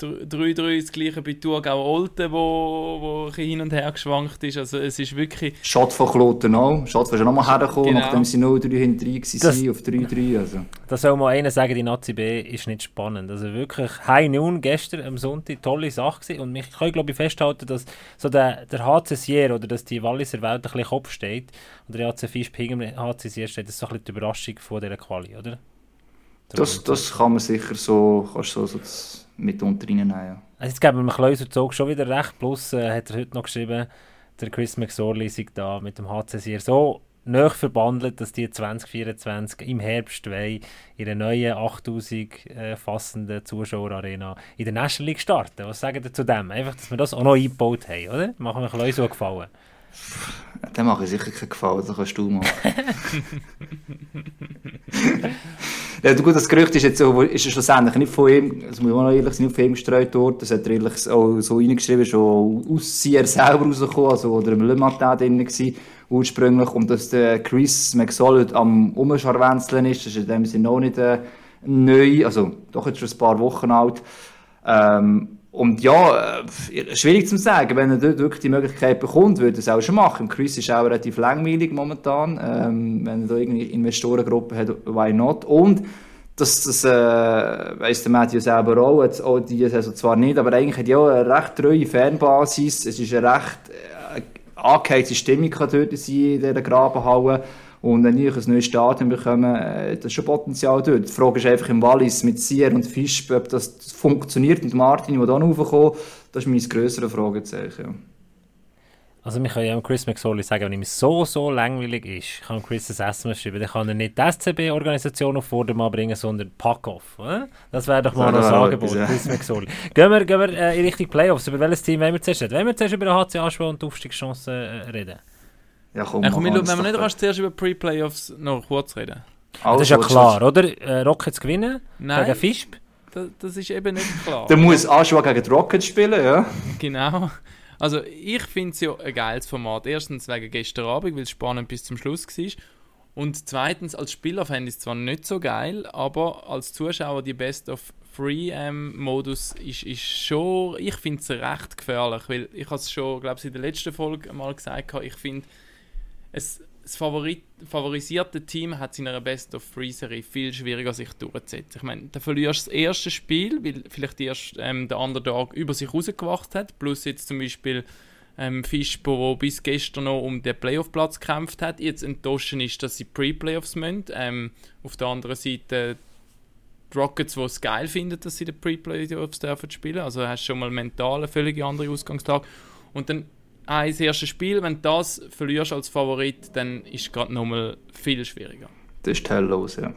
3-3 das gleiche bei Thurgau Olten, wo, wo hin und her geschwankt ist. Also es ist wirklich... Schott von Kloten auch. Schott von schon nochmal hergekommen, genau. nachdem sie 0-3 hinter 3 waren auf 3-3. Also. Da soll mal einer sagen, die Nazi B ist nicht spannend. Also wirklich, High Noon gestern am Sonntag, tolle Sache gewesen. Und ich kann glaube ich festhalten, dass so der, der HC Sier oder dass die Walliser Welt ein bisschen Kopf steht und der HC Fisch HC Sier steht, das ist so ein bisschen die Überraschung von dieser Quali, oder? Das, das kann man sicher so, kannst so, so mitunter reinnehmen. Ja. Also jetzt geben wir Kleuser Zug schon wieder recht. Plus äh, hat er heute noch geschrieben, der Chris McSorley sich da mit dem HCC so nöch verbandelt, dass die 2024 im Herbst wollen, ihre neue 8000 äh, fassende Zuschauerarena in der National League starten. Was sagen Sie zu dem? Einfach, dass wir das auch noch eingebaut haben, oder? Machen wir ein so gefallen. Dann mache ich sicher keinen Gefallen, das kannst du machen. ja, gut, das Gerücht ist jetzt so, ist ja schlussendlich nicht von ihm, das muss man noch ehrlich sein, nicht von ihm gestreut worden. Das hat er ehrlich auch so reingeschrieben, schon aus er selber rausgekommen, also, oder im Le Matin drin gewesen, ursprünglich. Und dass der Chris McSolid am Umscharwänzeln ist, das ist in dem Sinne noch nicht äh, neu, also doch jetzt schon ein paar Wochen alt. Ähm, und ja, äh, schwierig zu sagen, wenn er dort wirklich die Möglichkeit bekommt, würde er es auch schon machen. Chris ist auch relativ langweilig momentan. Ähm, wenn er da irgendwie Investorengruppe hat, why not? Und das, das äh, weiss der Matthew selber auch, jetzt auch die Saison zwar nicht, aber eigentlich hat ja eine recht treue Fanbasis. Es ist eine recht äh, angeheizte Stimmung kann dort sein in dieser Grabenhalle. Und wenn ich ein neues Stadion bekomme, äh, das ist schon Potenzial dort. Die Frage ist einfach im Wallis mit Sier und Fisch, ob das funktioniert mit Martin, der da raufkommt. Das ist mein grösseres Fragezeichen. Ja. Also wir können ja Chris McSorley sagen, wenn ihm so, so langweilig ist, kann Chris das SMS schreiben, dann kann er nicht die SCB-Organisation auf Vordermann bringen, sondern Pack-Off. Das wäre doch mal ja, ein Angebot, Chris McSorley. gehen wir, gehen wir äh, in Richtung Playoffs. Über welches Team wollen wir zuerst reden? Wollen wir zuerst über den HC Aschwa und die Aufstiegschancen äh, reden? Ja, komm, komm wir, wenn wir nicht kannst zuerst über Pre-Playoffs noch kurz reden. Also, das ist ja klar, oder? Äh, Rockets gewinnen Nein, gegen Fischb. Das, das, ist eben nicht klar. Der muss Aschua gegen die Rockets spielen, ja. Genau. Also ich finde es ja ein geiles Format. Erstens wegen gestern Abend, weil es spannend bis zum Schluss war. Und zweitens, als Spieler fände ich es zwar nicht so geil, aber als Zuschauer die Best of Free-Modus ähm, ist, ist schon, ich finde es recht gefährlich, weil ich habe es schon, glaube ich, in der letzten Folge mal gesagt, ich finde, es, das Favorit, favorisierte Team hat in einer Best-of-Three-Serie viel schwieriger, sich durchzusetzen. Ich meine, da verlierst du das erste Spiel, weil vielleicht erst ähm, der Underdog über sich rausgewacht hat, plus jetzt zum Beispiel ähm, Fischbo, der bis gestern noch um den Playoff-Platz gekämpft hat, jetzt enttäuschen ist, dass sie Pre-Playoffs müssen. Ähm, auf der anderen Seite die Rockets, die es geil finden, dass sie die Pre-Playoffs dürfen spielen. Also hast du schon mal mental eine völlig andere Ausgangslage. Und dann ein erstes Spiel, wenn du das verlierst als Favorit, dann ist es gerade nochmal viel schwieriger. Das ist los, ja.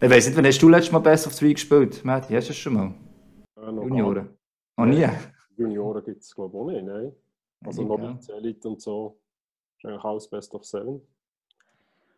Ich weiß nicht, wann hast du letztes Mal Best of 3 gespielt? Matti, hast du das schon mal? Äh, noch Junioren? Noch nie? Junioren gibt es glaube ich auch nicht, nein. Also ja. Noviz, Elite und so. Ist eigentlich alles Best of 7.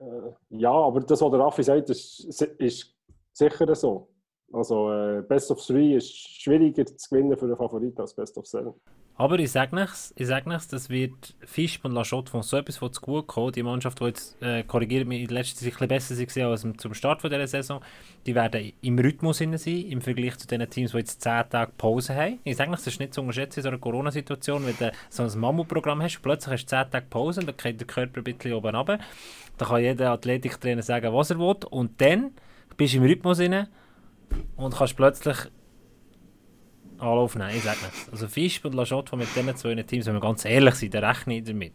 Äh, ja, aber das, was der Raffi sagt, ist, ist sicher so. Also äh, Best of 3 ist schwieriger zu gewinnen für einen Favorit als Best of 7. Aber ich sage nichts, ich sage nichts, das wird Fisch und Lachotte von so etwas zu gut kommen. Die Mannschaft, die jetzt, äh, korrigiert mich, in der letzten Zeit ein bisschen besser war als zum Start von dieser Saison, die werden im Rhythmus sein, im Vergleich zu den Teams, die jetzt 10 Tage Pause haben. Ich sage nichts, das ist nicht zu unterschätzen in so einer Corona-Situation, wenn du so ein Mammutprogramm hast, plötzlich hast du 10 Tage Pause, dann geht der Körper ein bisschen oben runter. Da kann jeder Athletiktrainer sagen, was er will. Und dann bist du im Rhythmus rein und kannst plötzlich Anlauf nehmen, ich sage nicht. Also Fisch und Laschot mit diesen zwei Teams, wenn wir ganz ehrlich sind, da rechne ich damit.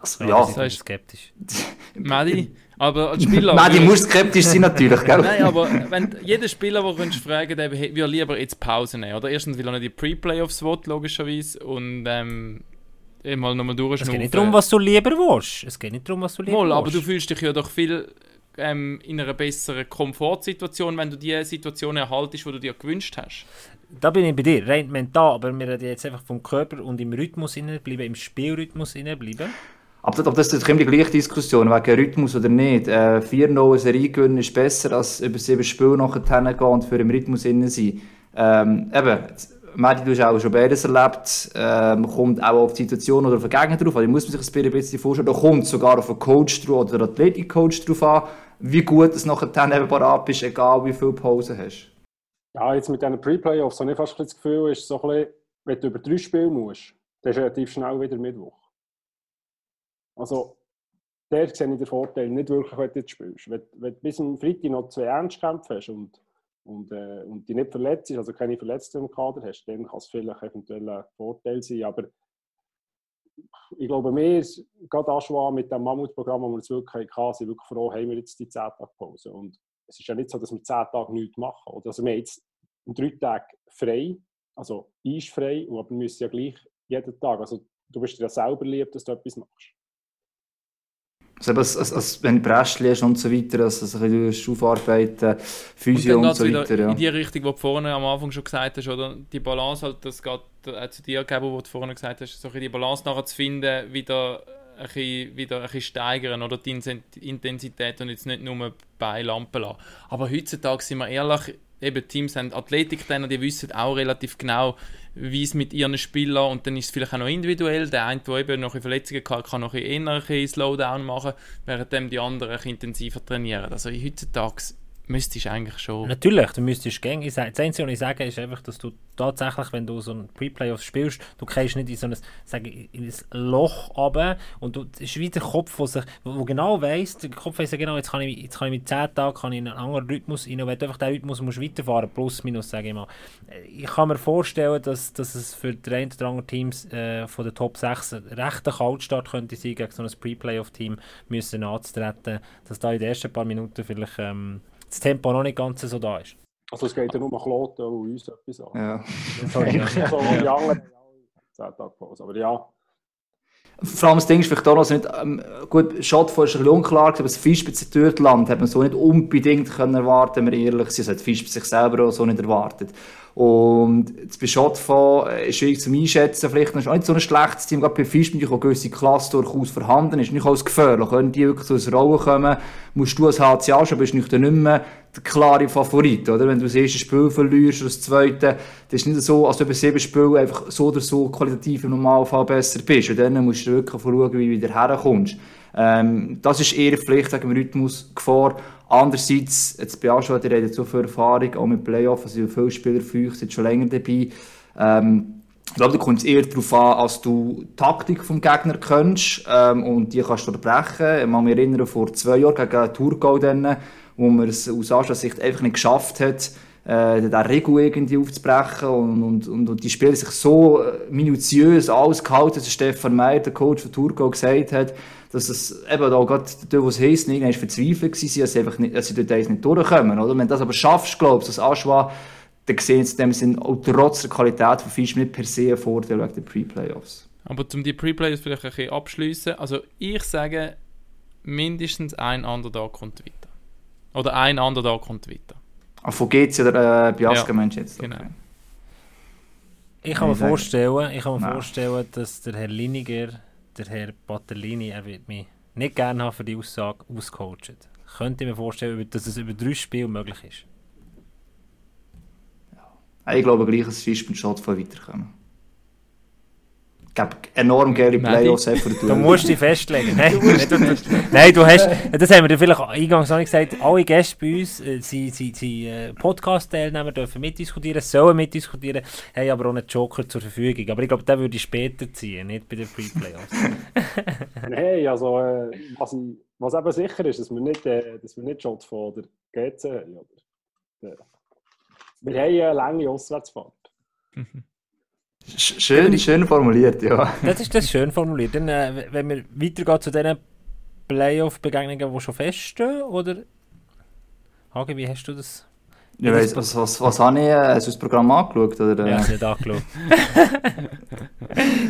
Also, ja, ich bin skeptisch. Madi, aber als Spieler... Madi muss skeptisch sein natürlich, gell? Nein, aber wenn jeder Spieler, den du fragen der will lieber jetzt Pause nehmen, oder? Erstens will er nicht die Pre-Playoffs will, logischerweise, und ähm, mal nochmal durchschnaufen. Es geht nicht darum, was du lieber willst. Es geht nicht darum, was du lieber Mal, willst. aber du fühlst dich ja doch viel ähm, in einer besseren Komfortsituation, wenn du die Situation erhaltest, die du dir gewünscht hast. Da bin ich bei dir, rein mental, aber wir reden jetzt einfach vom Körper und im Rhythmus bleiben, im Spielrhythmus bleiben. Aber, aber das ist die gleiche Diskussion, wegen Rhythmus oder nicht. Äh, 4-0 eine Serie gewinnen ist besser, als über sieben Spiele nachher gehen und für den Rhythmus innen sein. Ähm, eben, Medi, du hast auch schon beides erlebt, ähm, kommt auch auf die Situation oder auf den Gegner drauf, also muss man sich ein bisschen vorstellen, da kommt sogar auf den Coach drauf oder den Athletik-Coach drauf an, wie gut es nachher dann eben parat bist, egal wie viel Pause hast. Ja, jetzt mit diesen Pre-Playoffs habe ich fast das Gefühl, ist so ein bisschen, wenn du über drei Spiele musst, dann ist relativ schnell wieder Mittwoch. Also, der sehe ich den Vorteil nicht wirklich, wenn du jetzt spielst. Wenn, wenn du bis am Freitag noch zwei Ernstkämpfe hast und, und, äh, und die nicht verletzt ist, also keine Verletzten im Kader hast, dann kann es vielleicht eventuell ein Vorteil sein. Aber ich glaube, wir, gerade Aschwa mit dem Mammutprogramm, das wir jetzt wirklich hatten, sind wirklich froh, haben wir jetzt die 10 Tage Pause. Und es ist ja nicht so, dass wir 10 Tage nichts machen. Oder? Also wir haben jetzt drei Tage frei, also ist frei, aber wir müssen ja gleich jeden Tag, also du bist dir ja selber lieb, dass du etwas machst. Also, als, als, als, wenn du Bräschli hast und so weiter, also so ein bisschen aufarbeiten, Physio und, und so weiter. Ja. In die Richtung, die du vorne am Anfang schon gesagt hast, oder die Balance, halt, das geht äh, zu dir gegeben, wo du vorne gesagt hast, so die Balance nachher zu finden, wieder ein bisschen, wieder ein bisschen steigern oder die Intensität und jetzt nicht nur bei Lampen lassen. Aber heutzutage, sind wir ehrlich, eben Teams haben Athletiktrainer, die wissen auch relativ genau, wie es mit ihren Spielern und dann ist es vielleicht auch noch individuell. Der eine, der eben noch Verletzungen hat, kann noch ein Slowdown machen, während die anderen intensiver trainieren. Also heutzutage müsstest eigentlich schon... Natürlich, du müsstest gehen. Das Einzige, was ich sage, ist einfach, dass du tatsächlich, wenn du so ein Pre-Playoffs spielst, du gehst nicht in so ein, sage, in ein Loch runter und du, es ist wie der Kopf, der sich, wo genau weiss, der Kopf weiss ja genau, jetzt kann ich, jetzt kann ich mit 10 Tagen kann ich in einen anderen Rhythmus rein, und wenn du einfach diesen Rhythmus musst weiterfahren plus minus, sage ich mal. Ich kann mir vorstellen, dass, dass es für die ein oder andere Teams äh, von der Top 6 ein rechter Kaltstart könnte sein, gegen so ein Pre-Playoff-Team müssen anzutreten, dass da in den ersten paar Minuten vielleicht ähm, das Tempo noch nicht ganz so da ist. Also es geht ja nur um Kloten und uns etwas an. Ja. Sorry, so die anderen 10 Tage Pause. Aber ja. Vor allem das Ding ist vielleicht auch noch nicht, ähm, gut, Schottfall ist ein bisschen unklar, aber das Fischspitze Land hat man so nicht unbedingt können erwarten, wenn wir ehrlich sind. Das hat Fisch sich selber auch so nicht erwartet. Und bei Schottfall äh, ist schwierig zum Einschätzen, vielleicht ist auch nicht so ein schlechtes Team, gerade bei Fisch mit eine gewisse Klasse durchaus vorhanden ist, nicht als gefährlich. Wenn die wirklich so ins Rollen kommen, musst du als HCA schon, bist nicht mehr der klare Favorit, oder? Wenn du das erste Spiel verlierst oder das zweite, das ist nicht so, als du über sieben Spiele einfach so oder so qualitativ im Normalfall besser bist. Und dann musst du wirklich schauen, wie du wieder herkommst. Ähm, das ist eher Pflicht wegen dem Rhythmus, Gefahr. Andererseits, jetzt bei Aschua, die reden so viel Erfahrung, auch mit Playoffs, also viele Spieler für euch sind schon länger dabei. Ähm, ich glaube, da kommt es eher darauf an, als du die Taktik vom Gegner kennst ähm, und die kannst du unterbrechen. Ich kann mich erinnern, vor zwei Jahren gegen Thurgau, wo man es aus Aschua-Sicht einfach nicht geschafft hat, äh, den Regel irgendwie aufzubrechen und, und, und, und die Spieler sich so minutiös alles gehalten, dass Stefan Meyer, der Coach von Thurgau, gesagt hat, dass es eben da gerade dort, wo es heisst, irgendwann verzweifelt war, dass sie, einfach nicht, dass sie dort nicht durchkommen. Oder? Wenn du das aber schaffst, glaubst du, als Aschwa, dann sehen sie in dem Sinn auch trotz der Qualität von Fisch nicht per se einen Vorteil wegen der Pre-Playoffs. Aber um die Pre-Playoffs vielleicht ein bisschen abschließen, also ich sage, mindestens ein Underdog kommt weiter. Oder ein Underdog kommt weiter. Ah, von GC oder äh, Biasca ja, meinst du jetzt? Okay. Genau. Ich kann mir vorstellen, ich kann mir vorstellen, dass der Herr Liniger der Herr Patellini, er wird mich nicht gerne haben für die Aussage, auscoacht. Könnte ich mir vorstellen, dass es über drei Spiele möglich ist. Ja. Ich glaube gleich, dass Fisch mit Schott von weiterkommen gebe enorm geile Playoffs die Du musst dich festlegen. Nein, du, nein, du hast, das haben wir dir vielleicht eingangs noch nicht gesagt, alle Gäste bei uns, äh, sie, sie, sie äh, Podcast-Teilnehmer dürfen mitdiskutieren, sollen mitdiskutieren, haben aber auch einen Joker zur Verfügung. Aber ich glaube, den würde ich später ziehen, nicht bei den Pre-Playoffs. nein, also äh, was, was eben sicher ist, dass wir nicht, äh, dass wir nicht Shots von der GC haben. Wir haben eine lange Auswärtsfahrt. Schön, schön formuliert, ja. Das ist das schön formuliert. Dann, äh, wenn wir weitergehen zu diesen Playoff-Begegnungen, die schon feststehen, oder? Hagi, wie hast du das? Ich weiss, was, was, was habe ich? Hast du das Programm angeschaut? Oder? Ja, nicht angeschaut.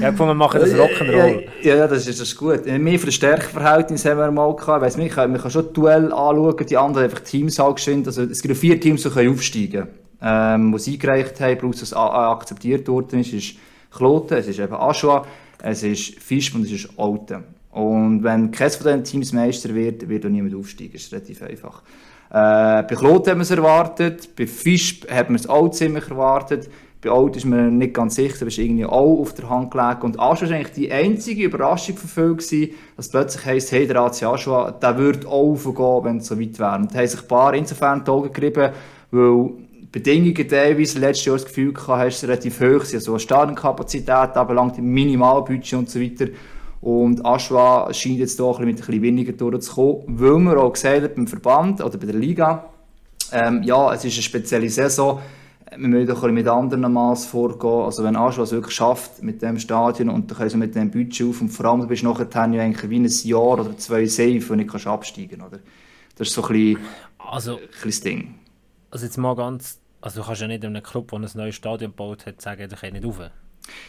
ja, wir machen das Rock'n'Roll. Ja, ja, das ist, das ist gut. Mehr für das Stärkeverhältnis haben wir mal gehabt. Ich weiss nicht, man kann schon Duell anschauen, die anderen einfach Teams angeschwind. Also, es gibt vier Teams, die können aufsteigen können. Ähm, sie eingereicht haben, plus was akzeptiert worden ist, ist Kloten, es ist eben Aschua, es ist Fisch und es ist Alten. Und wenn keines von diesen Teams Meister wird, wird auch niemand aufsteigen. Das ist relativ einfach. Äh, bei Kloten haben wir es erwartet, bei Fisch haben wir es auch ziemlich erwartet. Bei Alt ist man nicht ganz sicher, aber ist irgendwie auch auf der Hand gelegt. Und Aschua war eigentlich die einzige Überraschung für viele gewesen, dass plötzlich heisst, hey, der AC Aschua, der würde auch aufgehen, wenn es so weit wäre. Und da haben sich ein paar insofern die Augen gerieben, weil Bedingungen teilweise letztes Jahr das Gefühl gehabt hast, relativ hoch sind, also Stadionkapazität anbelangt, Minimalbudget und so weiter. Und Aschwa scheint jetzt doch mit ein bisschen weniger durchzukommen, weil man auch gesagt hat beim Verband oder bei der Liga, ähm, ja, es ist eine spezielle Saison, wir müssen doch ein mit anderen Maß vorgehen. Also wenn Aschwa es wirklich schafft mit dem Stadion und du kannst mit dem Budget auf und vor allem du bist nachher ja eigentlich wie ein Jahr oder zwei safe, du nicht absteigen kannst, oder? Das ist so ein bisschen, also, ein bisschen das Ding. Also jetzt mal ganz also du kannst ja nicht in einem Club, der ein neues Stadion gebaut hat, sagen, ich kann nicht rauf.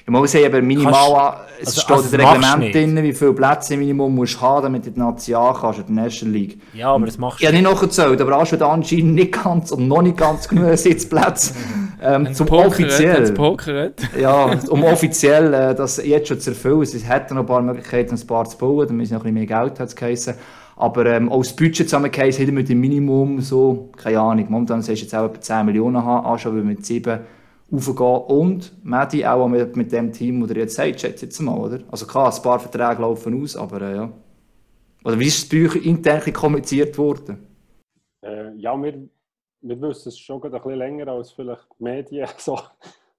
Ich muss sagen, aber minimal, kannst, es also, steht also in dem Reglement drin, wie viele Plätze im Minimum musst du haben, damit du in die National kannst, in der National League. Ja, aber das machst du. Ja, nicht nachgezählt, aber auch schon anscheinend nicht ganz und noch nicht ganz genug Sitzplätze. ähm, zum offiziell. ja, um offiziell äh, das jetzt schon zu erfüllen. Es hätte noch ein paar Möglichkeiten, ein paar zu bauen, damit es noch ein bisschen mehr Geld hat zu aber ähm, auch das Budget zusammengeheißen hätten wir dem Minimum so, keine Ahnung, momentan sagst du jetzt auch etwa 10 Millionen anschauen, weil wir mit 7 aufgehen und Medi auch mit, mit dem Team, das jetzt sagt, schätze jetzt mal, oder? Also klar, ein paar Verträge laufen aus, aber äh, ja. Oder wie ist bei euch intern kommuniziert worden? Äh, ja, wir, wir wissen es schon ein bisschen länger als vielleicht die Medien, so,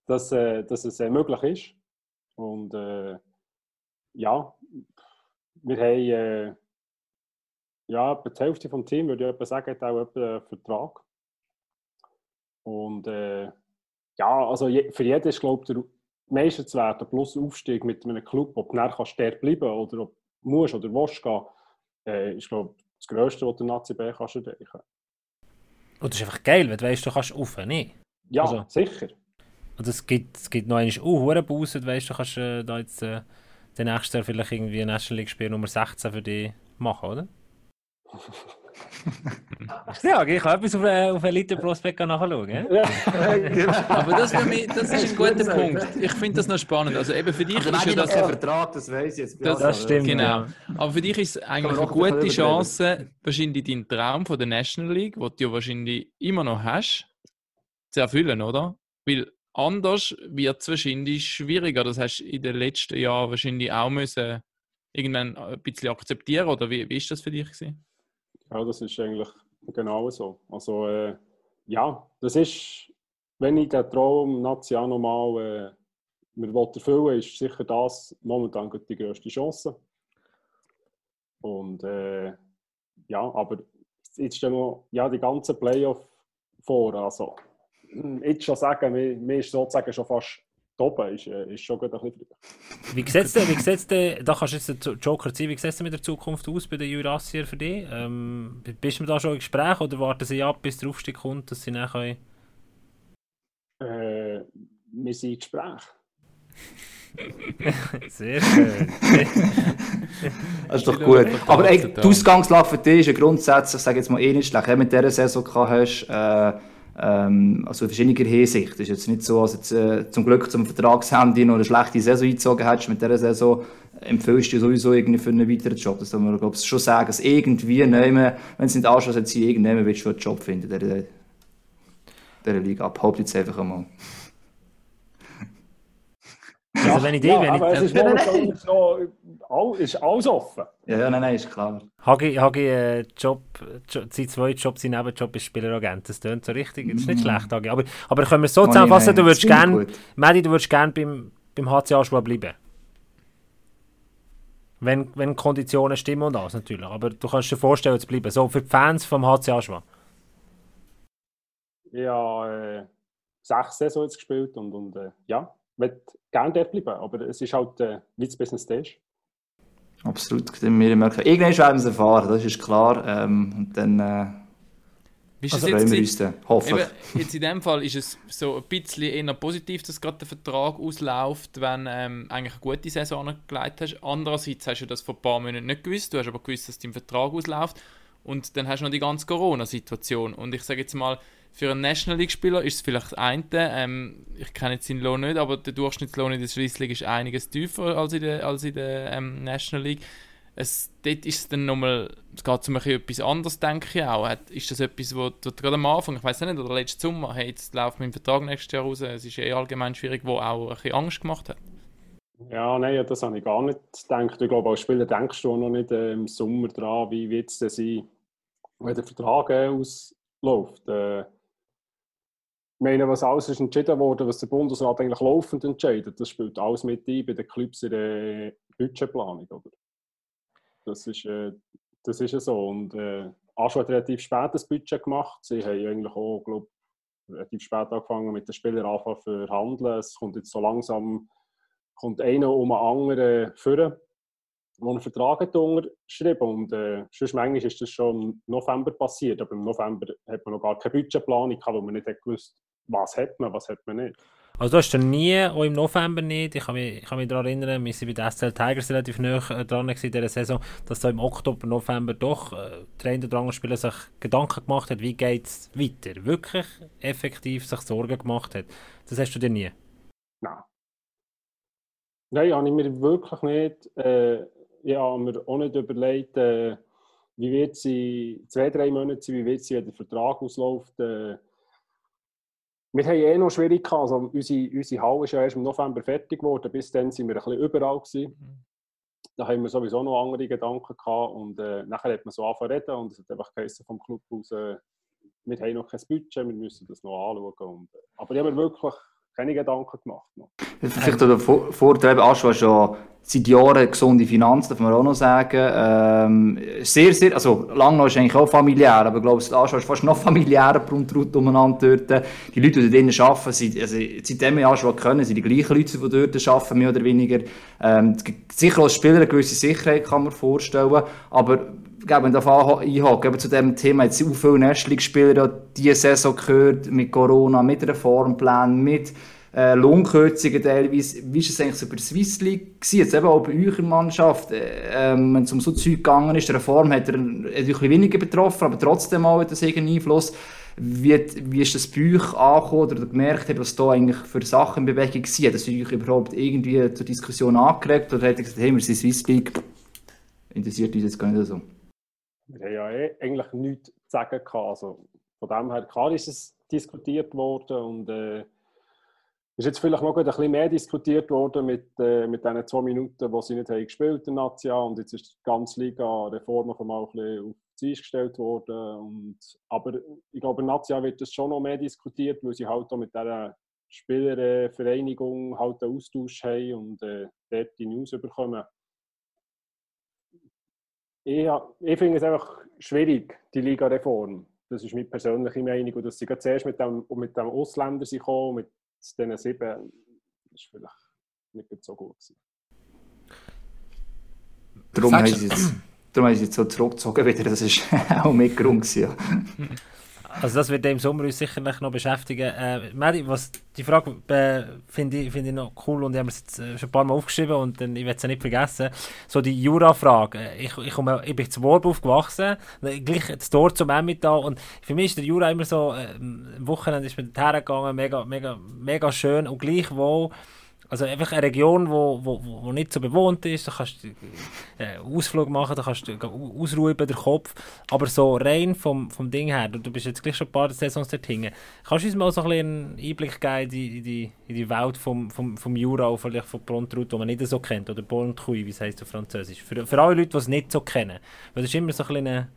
dass, äh, dass es äh, möglich ist. Und äh, ja, wir haben äh, ja, etwa die Hälfte vom Team, würde ich etwa sagen, hat auch etwa einen Vertrag. Und äh, ja, also je, für jeden ist, glaube ich, der Meister zu werden, plus Aufstieg mit einem Club, ob du nachher der bleiben oder ob du musst oder willst gehen, äh, ist, glaube ich, das Größte, was der Nazi B kannst erreichen. Und das ist einfach geil, weil du weißt, du kannst rauf, nicht? Ja, also, sicher. Und es gibt, es gibt noch einen uh, Busse, du weißt, du kannst äh, da jetzt äh, den nächsten vielleicht irgendwie ein National League Spiel Nummer 16 für dich machen, oder? Ja, ich kann etwas auf, äh, auf Elite Prospect nachschauen. Ja? Aber das, mich, das ist ein guter Punkt. Ich finde das noch spannend. Also eben für dich also ist ja das... Vertrag, das weiß ich jetzt. Das, das stimmt, Genau. Ja. Aber für dich ist es eigentlich eine gute Chance, wahrscheinlich deinen Traum von der National League, den du ja wahrscheinlich immer noch hast, zu erfüllen, oder? Weil anders wird es wahrscheinlich schwieriger. Das hast du in den letzten Jahren wahrscheinlich auch müssen irgendwann ein bisschen akzeptieren, oder wie, wie ist das für dich gewesen? Ja, das ist eigentlich genau so. Also, äh, ja, das ist, wenn ich den Traum Nation nochmal äh, erfüllen ist sicher das momentan die größte Chance. Und äh, ja, aber jetzt ist noch ja, die ganze Playoff vor. Also, jetzt schon sagen, mir, mir ist sozusagen schon fast oben ist, äh, ist schon gut ein bisschen Wie sieht wie sieht's denn, da kannst du jetzt den Joker ziehen, wie sieht es mit der Zukunft aus bei den Jurassier für dich? Ähm, bist du da schon im Gespräch oder warten sie ab, bis der Aufstieg kommt, dass sie nachher äh, wir sind im Gespräch. Sehr schön. das ist doch gut. Aber ey, die Ausgangslage für dich ist ja grundsätzlich, ich sage jetzt mal eh nicht schlecht, wenn du mit dieser Saison hast, äh, ähm, also in verschiedener Hinsicht. Es ist jetzt nicht so, dass jetzt äh, zum Glück zum Vertragshandy noch eine schlechte Saison eingezogen hättest. Mit dieser Saison empfiehlst du sowieso irgendwie für einen weiteren Job. Das soll man glaube ich, schon sagen, dass irgendwie nehmen, wenn es nicht anschließt, sie irgendwann willst du einen Job finden in dieser, dieser Liga. Behaupte jetzt einfach einmal. Also wenn ich die, ja, wenn aber ich, es ist momentan so, all, ist alles offen. Ja, ja, nein, nein, ist klar. Hagi, Hagi äh, Job, Job, sein zweiter Job, sein Nebenjob ist Spieleragent. Das klingt so richtig, das ist nicht mm. schlecht, Hagi. Aber, aber können wir es so zusammenfassen, du würdest gerne, Medi, du würdest gerne beim, beim HCA Schwab bleiben? Wenn, wenn Konditionen stimmen und alles natürlich. Aber du kannst dir vorstellen, zu bleiben. So für die Fans vom HCA Schwab. Ja, äh, sechs Saisons gespielt und, und äh, ja, möchte gerne dort bleiben, aber es ist halt, äh, wie das Business ist. Absolut, wir merken. Irgendwann werden wir es erfahren, das ist klar. Ähm, und dann äh, Wie ist also es freuen wir uns dann, hoffe Eben, jetzt in dem Fall ist es so ein bisschen eher positiv, dass gerade der Vertrag ausläuft, wenn ähm, eigentlich eine gute Saison angelegt hast. Andererseits hast du das vor ein paar Monaten nicht gewusst, du hast aber gewusst, dass dein Vertrag ausläuft und dann hast du noch die ganze Corona-Situation. Und ich sage jetzt mal, für einen National League-Spieler ist es vielleicht eine, ähm, ich kenne jetzt seinen Lohn nicht, aber der Durchschnittslohn in der Swiss League ist einiges tiefer als in der, als in der ähm, National League. Es, dort ist es dann nochmal, es geht um ein etwas anderes, denke ich auch. Hat, ist das etwas, wo du gerade am Anfang, ich weiß nicht, oder letzten Sommer, hey, jetzt läuft mein Vertrag nächstes Jahr raus, es ist eh allgemein schwierig, wo auch ein bisschen Angst gemacht hat? Ja, nein, das habe ich gar nicht gedacht. Ich glaube, als Spieler denkst du noch nicht äh, im Sommer dran, wie wird es denn sein, wenn der Vertrag äh, ausläuft. Äh, meine, was alles ist entschieden wurde, was der Bundesrat eigentlich laufend entscheidet, das spielt alles mit ein bei den Clubs in der Budgetplanung. Oder? Das, ist, äh, das ist so. Und äh, Aschua hat relativ spät das Budget gemacht. Sie haben eigentlich auch, glaube relativ spät angefangen mit den Spielern zu verhandeln. Es kommt jetzt so langsam kommt einer um einen anderen führen, der einen Vertrag hat unterschrieben Und äh, sonst manchmal ist das schon im November passiert, aber im November hat man noch gar keine Budgetplanung gehabt, wo man nicht hat gewusst was hat man, was hat man nicht. Also du hast dann nie, auch im November nicht, ich kann mich, ich kann mich daran erinnern, wir waren bei den SL Tigers relativ nah dran in dieser Saison, dass da im Oktober, November doch äh, der eine oder andere Spieler sich Gedanken gemacht hat, wie geht es weiter. Wirklich effektiv sich Sorgen gemacht hat. Das hast du dir nie? Nein. Nein, habe ich mir wirklich nicht. Äh, ich habe mir auch nicht überlegt, äh, wie wird sie, zwei, drei Monate sein, wie wird sie, wenn der Vertrag ausläuft. Äh, wir haben eh noch schwierig gehabt. Also unsere, unsere Halle ist ja erst im November fertig geworden. Bis dann sind wir ein bisschen überall gewesen. Da haben wir sowieso noch andere Gedanken gehabt. Und äh, nachher hat man so angefangen zu reden und es hat einfach geheißen vom Club aus, äh, wir haben noch kein Budget, wir müssen das noch anschauen. Und, äh, aber ich habe wirklich keine Gedanken gemacht. Noch. Vielleicht der Vorteil, Aschua ist ja seit Jahren gesunde Finanzen, darf man auch noch sagen. Ähm, sehr, sehr, also Langnau ist eigentlich auch familiär, aber ich glaube, Aschua ist fast noch familiärer Grundroute umeinander dort. Die Leute, die dort arbeiten, sind, also, seitdem wir Aschua können, sind die gleichen Leute, die dort arbeiten, mehr oder weniger. Ähm, sicher als Spieler eine gewisse Sicherheit kann man vorstellen, aber wenn da einhaken, zu dem Thema, jetzt so viele Nestling-Spieler diese Saison gehört, mit Corona, mit Reformplan, mit äh, Lohnkürzungen teilweise. Wie war es eigentlich so bei der Swiss League gewesen? Jetzt eben auch bei eurer Mannschaft, äh, ähm, wenn es um so Zeug gegangen ist, die Reform hat er ein bisschen weniger betroffen, aber trotzdem auch das irgendeinen Einfluss. Wie, wie ist das bei euch angekommen oder gemerkt was da eigentlich für Sachen in Bewegung waren? Hat das euch überhaupt irgendwie zur Diskussion angeregt oder hat ihr gesagt, hey, wir sind Swiss League, interessiert uns jetzt gar nicht so? Wir haben ja eh eigentlich nichts zu sagen. Also von dem her, klar ist es diskutiert worden und äh, ist jetzt vielleicht noch ein bisschen mehr diskutiert worden mit, äh, mit diesen zwei Minuten, die sie nicht haben gespielt in Nazia und jetzt ist die ganze Liga Reform noch einmal ein bisschen auf die Eis gestellt worden. Und, aber ich glaube, Nazia wird das schon noch mehr diskutiert, weil sie halt auch mit dieser Spielervereinigung halt einen Austausch haben und äh, dort die News bekommen. Ich, ich finde es einfach schwierig, die Liga-Reform. Das ist meine persönliche Meinung. Und dass sie zuerst mit dem, mit dem Ausländer sind gekommen, mit diesen sieben ist vielleicht nicht so gut gewesen. Darum haben, sie jetzt, darum haben sie jetzt so zurückgezogen wieder. Das war auch mit Grund. Ja. Also das wird im Sommer uns sicherlich noch beschäftigen. Äh, Medi, was die Frage äh, finde ich, find ich noch cool und ich habe es jetzt äh, schon ein paar Mal aufgeschrieben und dann, ich werde es nicht vergessen. So die Jura-Frage. Ich, ich, komme, ich bin zu Worb aufgewachsen, gleich das Tor zum Emmental und für mich ist der Jura immer so, äh, am Wochenende ist mit hergegangen, mega, mega, mega schön und gleichwohl also einfach eine Region, wo, wo, wo nicht so bewohnt ist, da kannst du äh, Ausflug machen, da kannst du ausruhen den Kopf, aber so rein vom, vom Ding her, du, bist jetzt gleich schon ein paar Saisons dort hinten, kannst du uns mal so ein einen Einblick geben in die, in die, in die Welt vom, vom, vom Jura, vielleicht von Pontrut, die man nicht so kennt, oder Pontrui, wie es heisst auf Französisch, für, für alle Leute, die es nicht so kennen, weil das ist immer so ein eine,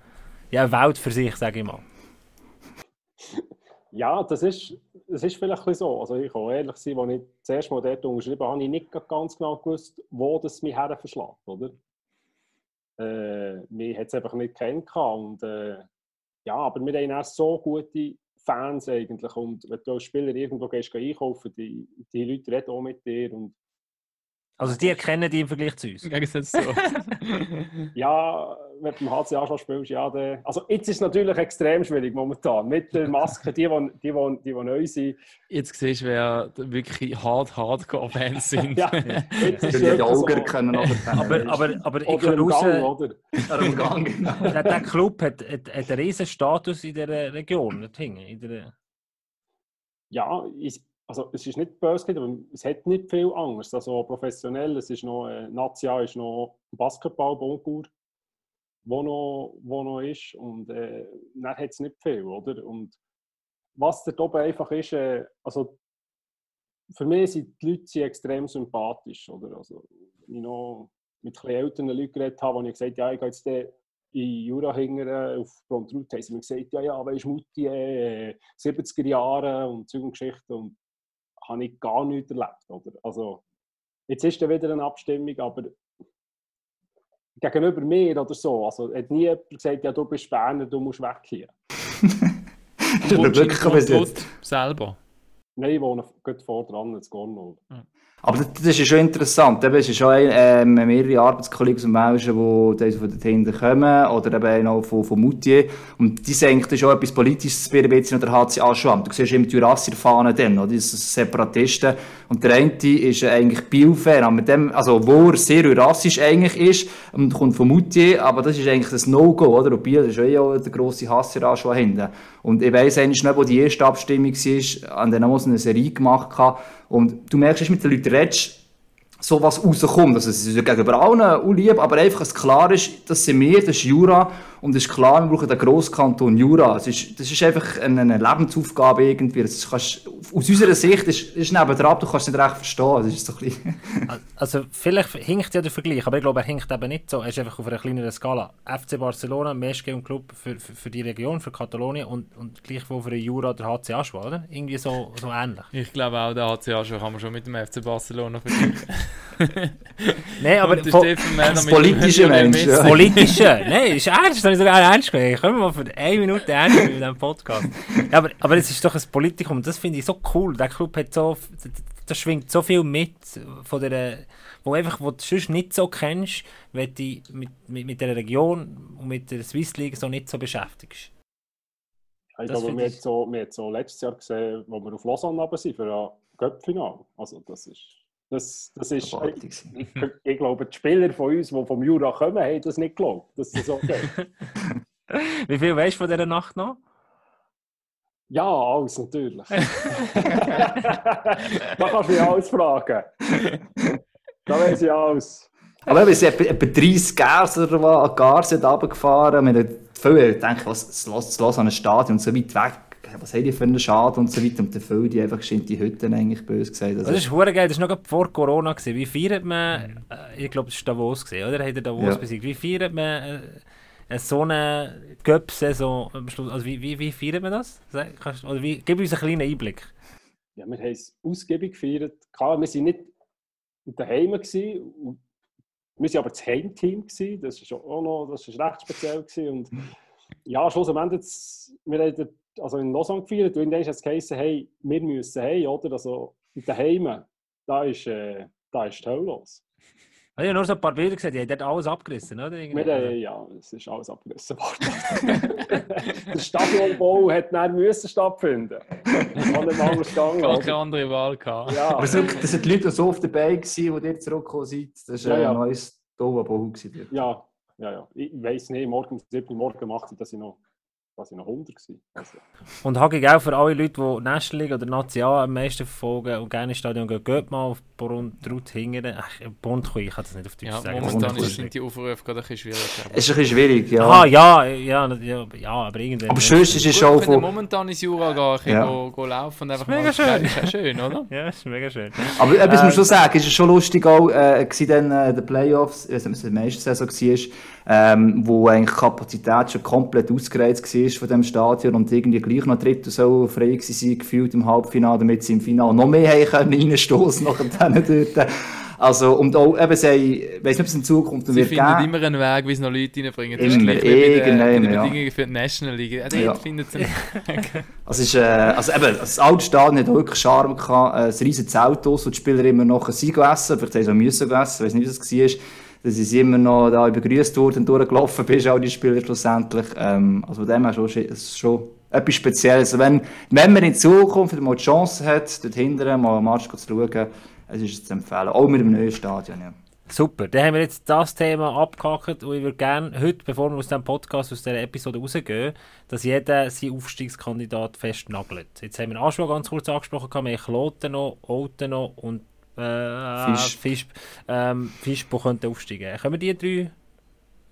ja, eine Welt für sich, sage ich mal. Ja, das ist es ist vielleicht so. Also ich kann ehrlich sein, als ich das erste Mal dort unterschrieben habe, habe ich nicht ganz genau gewusst, wo das mich her verschlägt, oder? Äh, mich hat es einfach nicht kennengelernt. Äh, ja, aber wir haben auch so gute Fans eigentlich. Und wenn du als Spieler irgendwo gehst, einkaufen, die, die Leute reden auch mit dir. Und also die erkennen die im Vergleich zu uns? Im Gegensatz zu Ja, wenn du im HCA schon spielst, ja. Der, also jetzt ist es natürlich extrem schwierig momentan. Mit der Maske, die, die, die, die, die neu sind. Jetzt siehst du, wer wirklich hard Hardcore-Fans sind. ja, jetzt ist Die Augen so. können aber Aber, aber, aber ich Oder kann raus, Gang, oder? Gang, genau. der, der Club hat, hat, hat einen riesen Status in der Region, in der Ja, ich, also es ist nicht böse, aber es hat nicht viel Angst. Also professionell, es ist noch, äh, Nazia ist noch Basketball, Boncour, wo noch, wo noch ist und äh, dann hat es nicht viel, oder? Und was dort oben einfach ist, äh, also für mich sind die Leute extrem sympathisch, oder? Also, ich noch mit älteren Leuten geredet habe, die ich gesagt ja, ich gehe jetzt in Jura hingern auf Brontrut, haben sie mir gesagt, ja, ja, weisst Mutti, äh, 70er Jahre und Zeug und Geschichten und habe ich gar nichts erlebt, oder? Also, jetzt ist dann wieder eine Abstimmung, aber gegenüber mir oder so, also hat nie jemand gesagt, ja, du bist Berner, du musst weg hier. Das ist wirklich ein bisschen jetzt. selber. Nein, ich wohne gerade vor dran, jetzt Gornol. Aber das, das ist schon interessant. Es ist schon ähm, mehrere Arbeitskollegen aus dem Welschen, die von dort hinten kommen, oder eben auch von, von Moutier. Und die das ist auch etwas Politisches bei bisschen der HCA schon. Du siehst immer die Jurassier-Fahnen dann, oder? Das sind Separatisten. Und der eine ist eigentlich Biel-Fan, mit dem, also, wo er sehr jurassisch eigentlich ist, und kommt von Moutier, aber das ist eigentlich das No-Go, oder? Und Biel ist ja auch der grosse Hasser schon hinten. Und ich weiss eigentlich nicht, wo die erste Abstimmung war, an der haben wir eine Serie gemacht gehabt. Und du merkst, dass mit den Leuten Rich. So was rauskommt. Also, es ist ja gegenüber allen auch lieb, aber einfach, dass klar ist, das sind wir, das ist Jura. Und es ist klar, wir brauchen den Grosskanton Jura. Es ist, das ist einfach eine, eine Lebensaufgabe irgendwie. Das kannst, aus unserer Sicht ist, ist nebendran, du kannst es nicht recht verstehen. Das ist so ein Also vielleicht hinkt ja der Vergleich, aber ich glaube, er hinkt eben nicht so. Er ist einfach auf einer kleineren Skala. FC Barcelona, Meschke Club für, für, für die Region, für Katalonien und, und gleichwohl für den Jura der HC Aschwa, oder? Irgendwie so, so ähnlich. Ich glaube auch, der HCA schon kann man schon mit dem FC Barcelona vergleichen. Nein, aber Mähler das mit politische Mensch, ja. Politische. Nein, ist ernst, das habe ich sogar ernst gemeint. Können wir mal für eine Minute ernst in diesem Podcast. Ja, aber, aber es ist doch ein Politikum, das finde ich so cool. Der Club hat so, da schwingt so viel mit, von der, wo einfach, wo du sonst nicht so kennst, wenn du dich mit, mit, mit der Region und mit der Swiss League so nicht so beschäftigst. Ja, ich Das glaube, wir haben so, wir so letztes Jahr gesehen, wo wir auf Lausanne sind für ein Göppfinal. Also das ist, das, das ist, ich, ich, ich glaube, die Spieler von uns, die vom Jura kommen, haben das nicht geglaubt, dass das so geht. Wie viel weißt du von dieser Nacht noch? ja, alles natürlich. da kannst du mich alles fragen. Da weiß ich alles. Aber es sind etwa, etwa 30 Gers oder was, an Gars sind runtergefahren. Wir haben viele gedacht, was, es lässt an ein Stadion so weit weg. Was haben die für einen Schaden und so weiter. Und dann viele, die einfach sind die Hütten eigentlich böse gesagt. Also, Das ist hure geil, das war noch vor Corona. Gewesen. Wie feiert man, äh, ich glaube, das war Davos, gewesen, oder? Hat er Davos Ja. besiegt? Wie feiert man äh, äh, so eine Göpp-Saison am Schluss? Also wie, wie, wie feiert man das? Sag, kannst, oder wie, gib uns einen kleinen Einblick. Ja, wir haben es ausgiebig gefeiert. Klar, wir waren nicht daheim. Gewesen. Wir waren aber das Heimteam. Gewesen. Das war auch noch das ist recht speziell. Gewesen. Und ja, schlussendlich, wir haben also in Lausanne gefeiert und irgendwann hat es geheißen, hey, wir müssen hey, oder? Also daheim, da ist, äh, da ist die Hölle los. Ich habe nur so ein paar Bilder gesehen, die haben dort alles abgerissen, oder? Irgendwie. Wir, äh, ja, es ist alles abgerissen worden. Der Stadionbau hat dann müssen stattfinden. Das kann nicht anders gegangen. Gar keine andere Wahl gehabt. Ja. aber so, das sind die Leute, die so oft dabei waren, die ihr zurückgekommen seid. Das war Ja, ja. ein neues dort. Ja, ja, ja. Ich weiß nicht, morgen um 7 Uhr morgen macht dass ich noch, ich noch 100 war. Also, Und Hagi auch für alle Leute, die National League oder National am meisten verfolgen und gerne ins Stadion gehen, geht mal auf Borund hingern. Ach, Bondchui, ich kann das nicht auf Deutsch Ja, sagen. momentan Wunderbar. sind die Aufrufe gerade ein bisschen schwierig. aber- Es ist ein bisschen schwierig, ja. Ah, ja, ja, ja, ja, aber irgendwie. aber sonst ist es schon von... momentan ins Jura gehen, ein bisschen Ja. go, go laufen und einfach mega mal schön. ist ja schön, oder? Ja, ist mega schön. Aber etwas muss Ähm, man schon sagen, es ist schon lustig auch, äh, gewesen dann, äh, der Playoffs, ich weiß nicht, ob es in der Meistersaison war, ähm, wo eigentlich die Kapazität schon komplett ausgereizt war von dem Stadion und irgendwie gleich noch Drittel so frei gewesen sein, gefühlt im Halbfinale, damit sie im Finale noch mehr haben können reinstoßen nachher dort. Also, und auch, eben, sie, weiss nicht, ob es in Zukunft Sie wird finden geben. immer einen Weg, wie sie noch Leute reinbringen. Das Immer, ist irgendwann, ja. Bedingungen für die National League. Dort Ja. findet sie Also, es ist, äh, also eben, das alte Stadion hat wirklich Charme gehabt, äh, ein riesen Zelt aus, wo die Spieler immer noch sind gegessen, vielleicht haben sie auch müssen gegessen, ich weiss nicht, wie das war. Dass sie immer noch da begrüßt wurden und durchgelaufen bist, auch die Spieler schlussendlich. Ähm, also von dem her schon, schon etwas Spezielles. Wenn, wenn man in Zukunft mal die Chance hat, dort hinten mal einen Match zu schauen, es ist zu empfehlen. Auch mit dem neuen Stadion, ja. Super, dann haben wir jetzt das Thema abgehakt und ich würde gerne heute, bevor wir aus diesem Podcast, aus dieser Episode rausgehen, dass jeder seinen Aufstiegskandidat festnagelt. Jetzt haben wir Aschua ganz kurz angesprochen, wir haben Kloten noch, Olten noch und äh, Fisch. Fisch, ähm, Fischbo könnte aufsteigen. Können wir die drei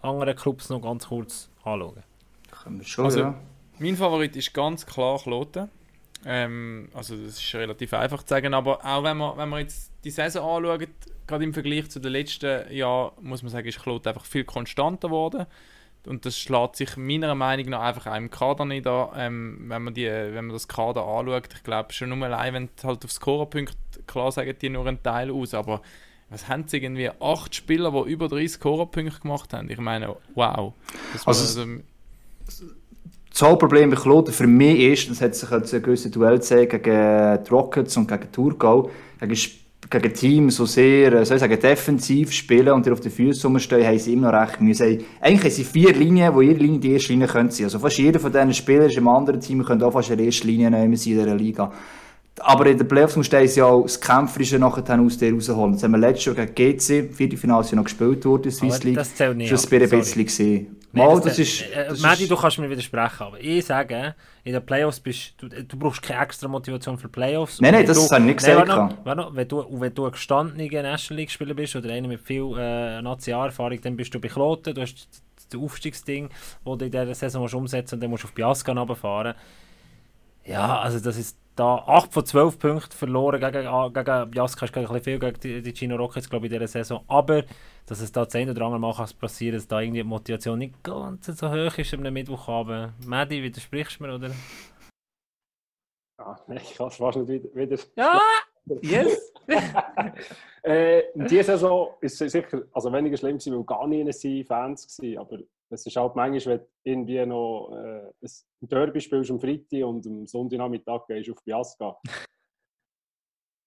anderen Clubs noch ganz kurz anschauen? Können wir schon, Also, ja. Mein Favorit ist ganz klar Kloten. Ähm, also das ist relativ einfach zu sagen, aber auch wenn man, wenn man jetzt die Saison anschaut, gerade im Vergleich zu den letzten Jahren, muss man sagen, ist Kloten einfach viel konstanter geworden. Und das schlägt sich meiner Meinung nach einfach auch im Kader nicht an, ähm, wenn, man die, wenn man das Kader anschaut. Ich glaube, schon nur allein, wenn du halt auf Scorerpunkte, klar sagen die nur einen Teil aus, aber was haben sie irgendwie? Acht Spieler, die über 30 Scorerpunkte gemacht haben. Ich meine, wow. Das Also war- Das Hauptproblem bei Kloten für mich ist, das hat sich jetzt ein gewisses Duell gezeigt gegen die Rockets und gegen Thurgau, gegen, gegen Teams, die sehr, äh, soll ich sagen, defensiv spielen und die auf den Füßen rumstehen, haben sie immer noch recht müssen. Eigentlich haben sie vier Linien, wo jede Linie die erste Linie können sein. Also fast jeder von diesen Spielern ist im anderen Team, könnte auch fast in der ersten Linie nehmen in dieser Liga. Aber in den Playoffs musst du ja auch das Kämpferische nachher aus dir rausholen. Das haben wir letztes Jahr gegen GC, Viertelfinale ist ja noch gespielt worden, Swiss League. das zählt nicht Das war ein bisschen gesehen. Nein, Mal, das ist... Äh, das Madi, ist- du kannst mir widersprechen, aber ich sage, in den Playoffs bist du, du brauchst keine extra Motivation für Playoffs. Nein, nein, das du, habe ich nicht Nein, gesagt. warte noch, warte wenn, du, wenn du ein gestandener National League Spieler bist oder einer mit viel äh, Nationalerfahrung, dann bist du bei Kloten, du hast das Aufstiegsding, das du in dieser Saison musst umsetzen und dann musst du auf Biasca runterfahren. Ja, also das ist da 8 von 12 Punkten verloren gegen, ah, gegen Biasca, ist gegen ein bisschen viel gegen die, die Chino Rockets, glaube ich, in dieser Saison. Aber dass es da das eine oder andere Mal kann passieren dass da irgendwie die Motivation nicht ganz so hoch ist am Mittwochabend. Madi, widersprichst du mir, oder? Nein, ich kann es fast nicht wieder. wieder. Ja! Yes! äh, in dieser Saison ist sicher also weniger schlimm gewesen, weil gar nie sind Fans waren. Aber es ist halt manchmal, wenn du irgendwie noch äh, ein Derby spielst am Freitag und am Sonntagnachmittag gehst du auf Biasca.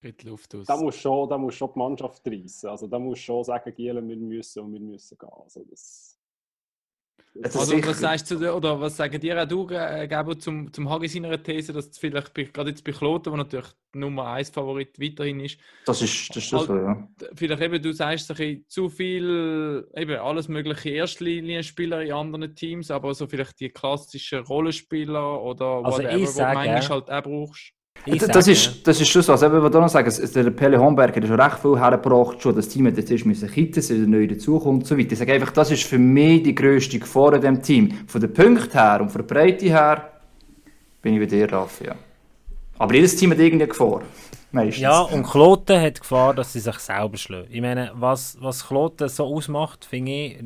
Geht Luft aus. Da musst du schon, da schon die Mannschaft reissen. Also da musst du schon sagen, Gielen, wir müssen und wir müssen gehen. Also das, Also, was sagst du, oder was sagen dir auch du, äh, Gabo, zum, zum Hagi seiner These, dass vielleicht gerade jetzt bei Kloten, wo natürlich Nummer 1 Favorit weiterhin ist, Das ist, das ist das so, ja. vielleicht eben, du sagst ein bisschen zu viel, eben alles mögliche Erstlinienspieler in anderen Teams, aber so vielleicht die klassischen Rollenspieler oder Also whatever, ich wo sage- du manchmal halt auch brauchst. Ich Das, sage- ist, das ist schon so. Also, ich noch sagen, es- der Pelle Homberger hat schon recht viel hergebracht. Schon. Das Team hat jetzt erst müssen kitten, dass er neu dazukommt und so weiter. Ich sage einfach, das ist für mich die grösste Gefahr in diesem Team. Von den Punkten her und von der Breite her bin ich bei dir, Raffi. Ja. Aber jedes Team hat irgendeine Gefahr. Meistens. Ja, und Kloten hat die Gefahr, dass sie sich selber schlagen. Ich meine, was, was Kloten so ausmacht, finde ich,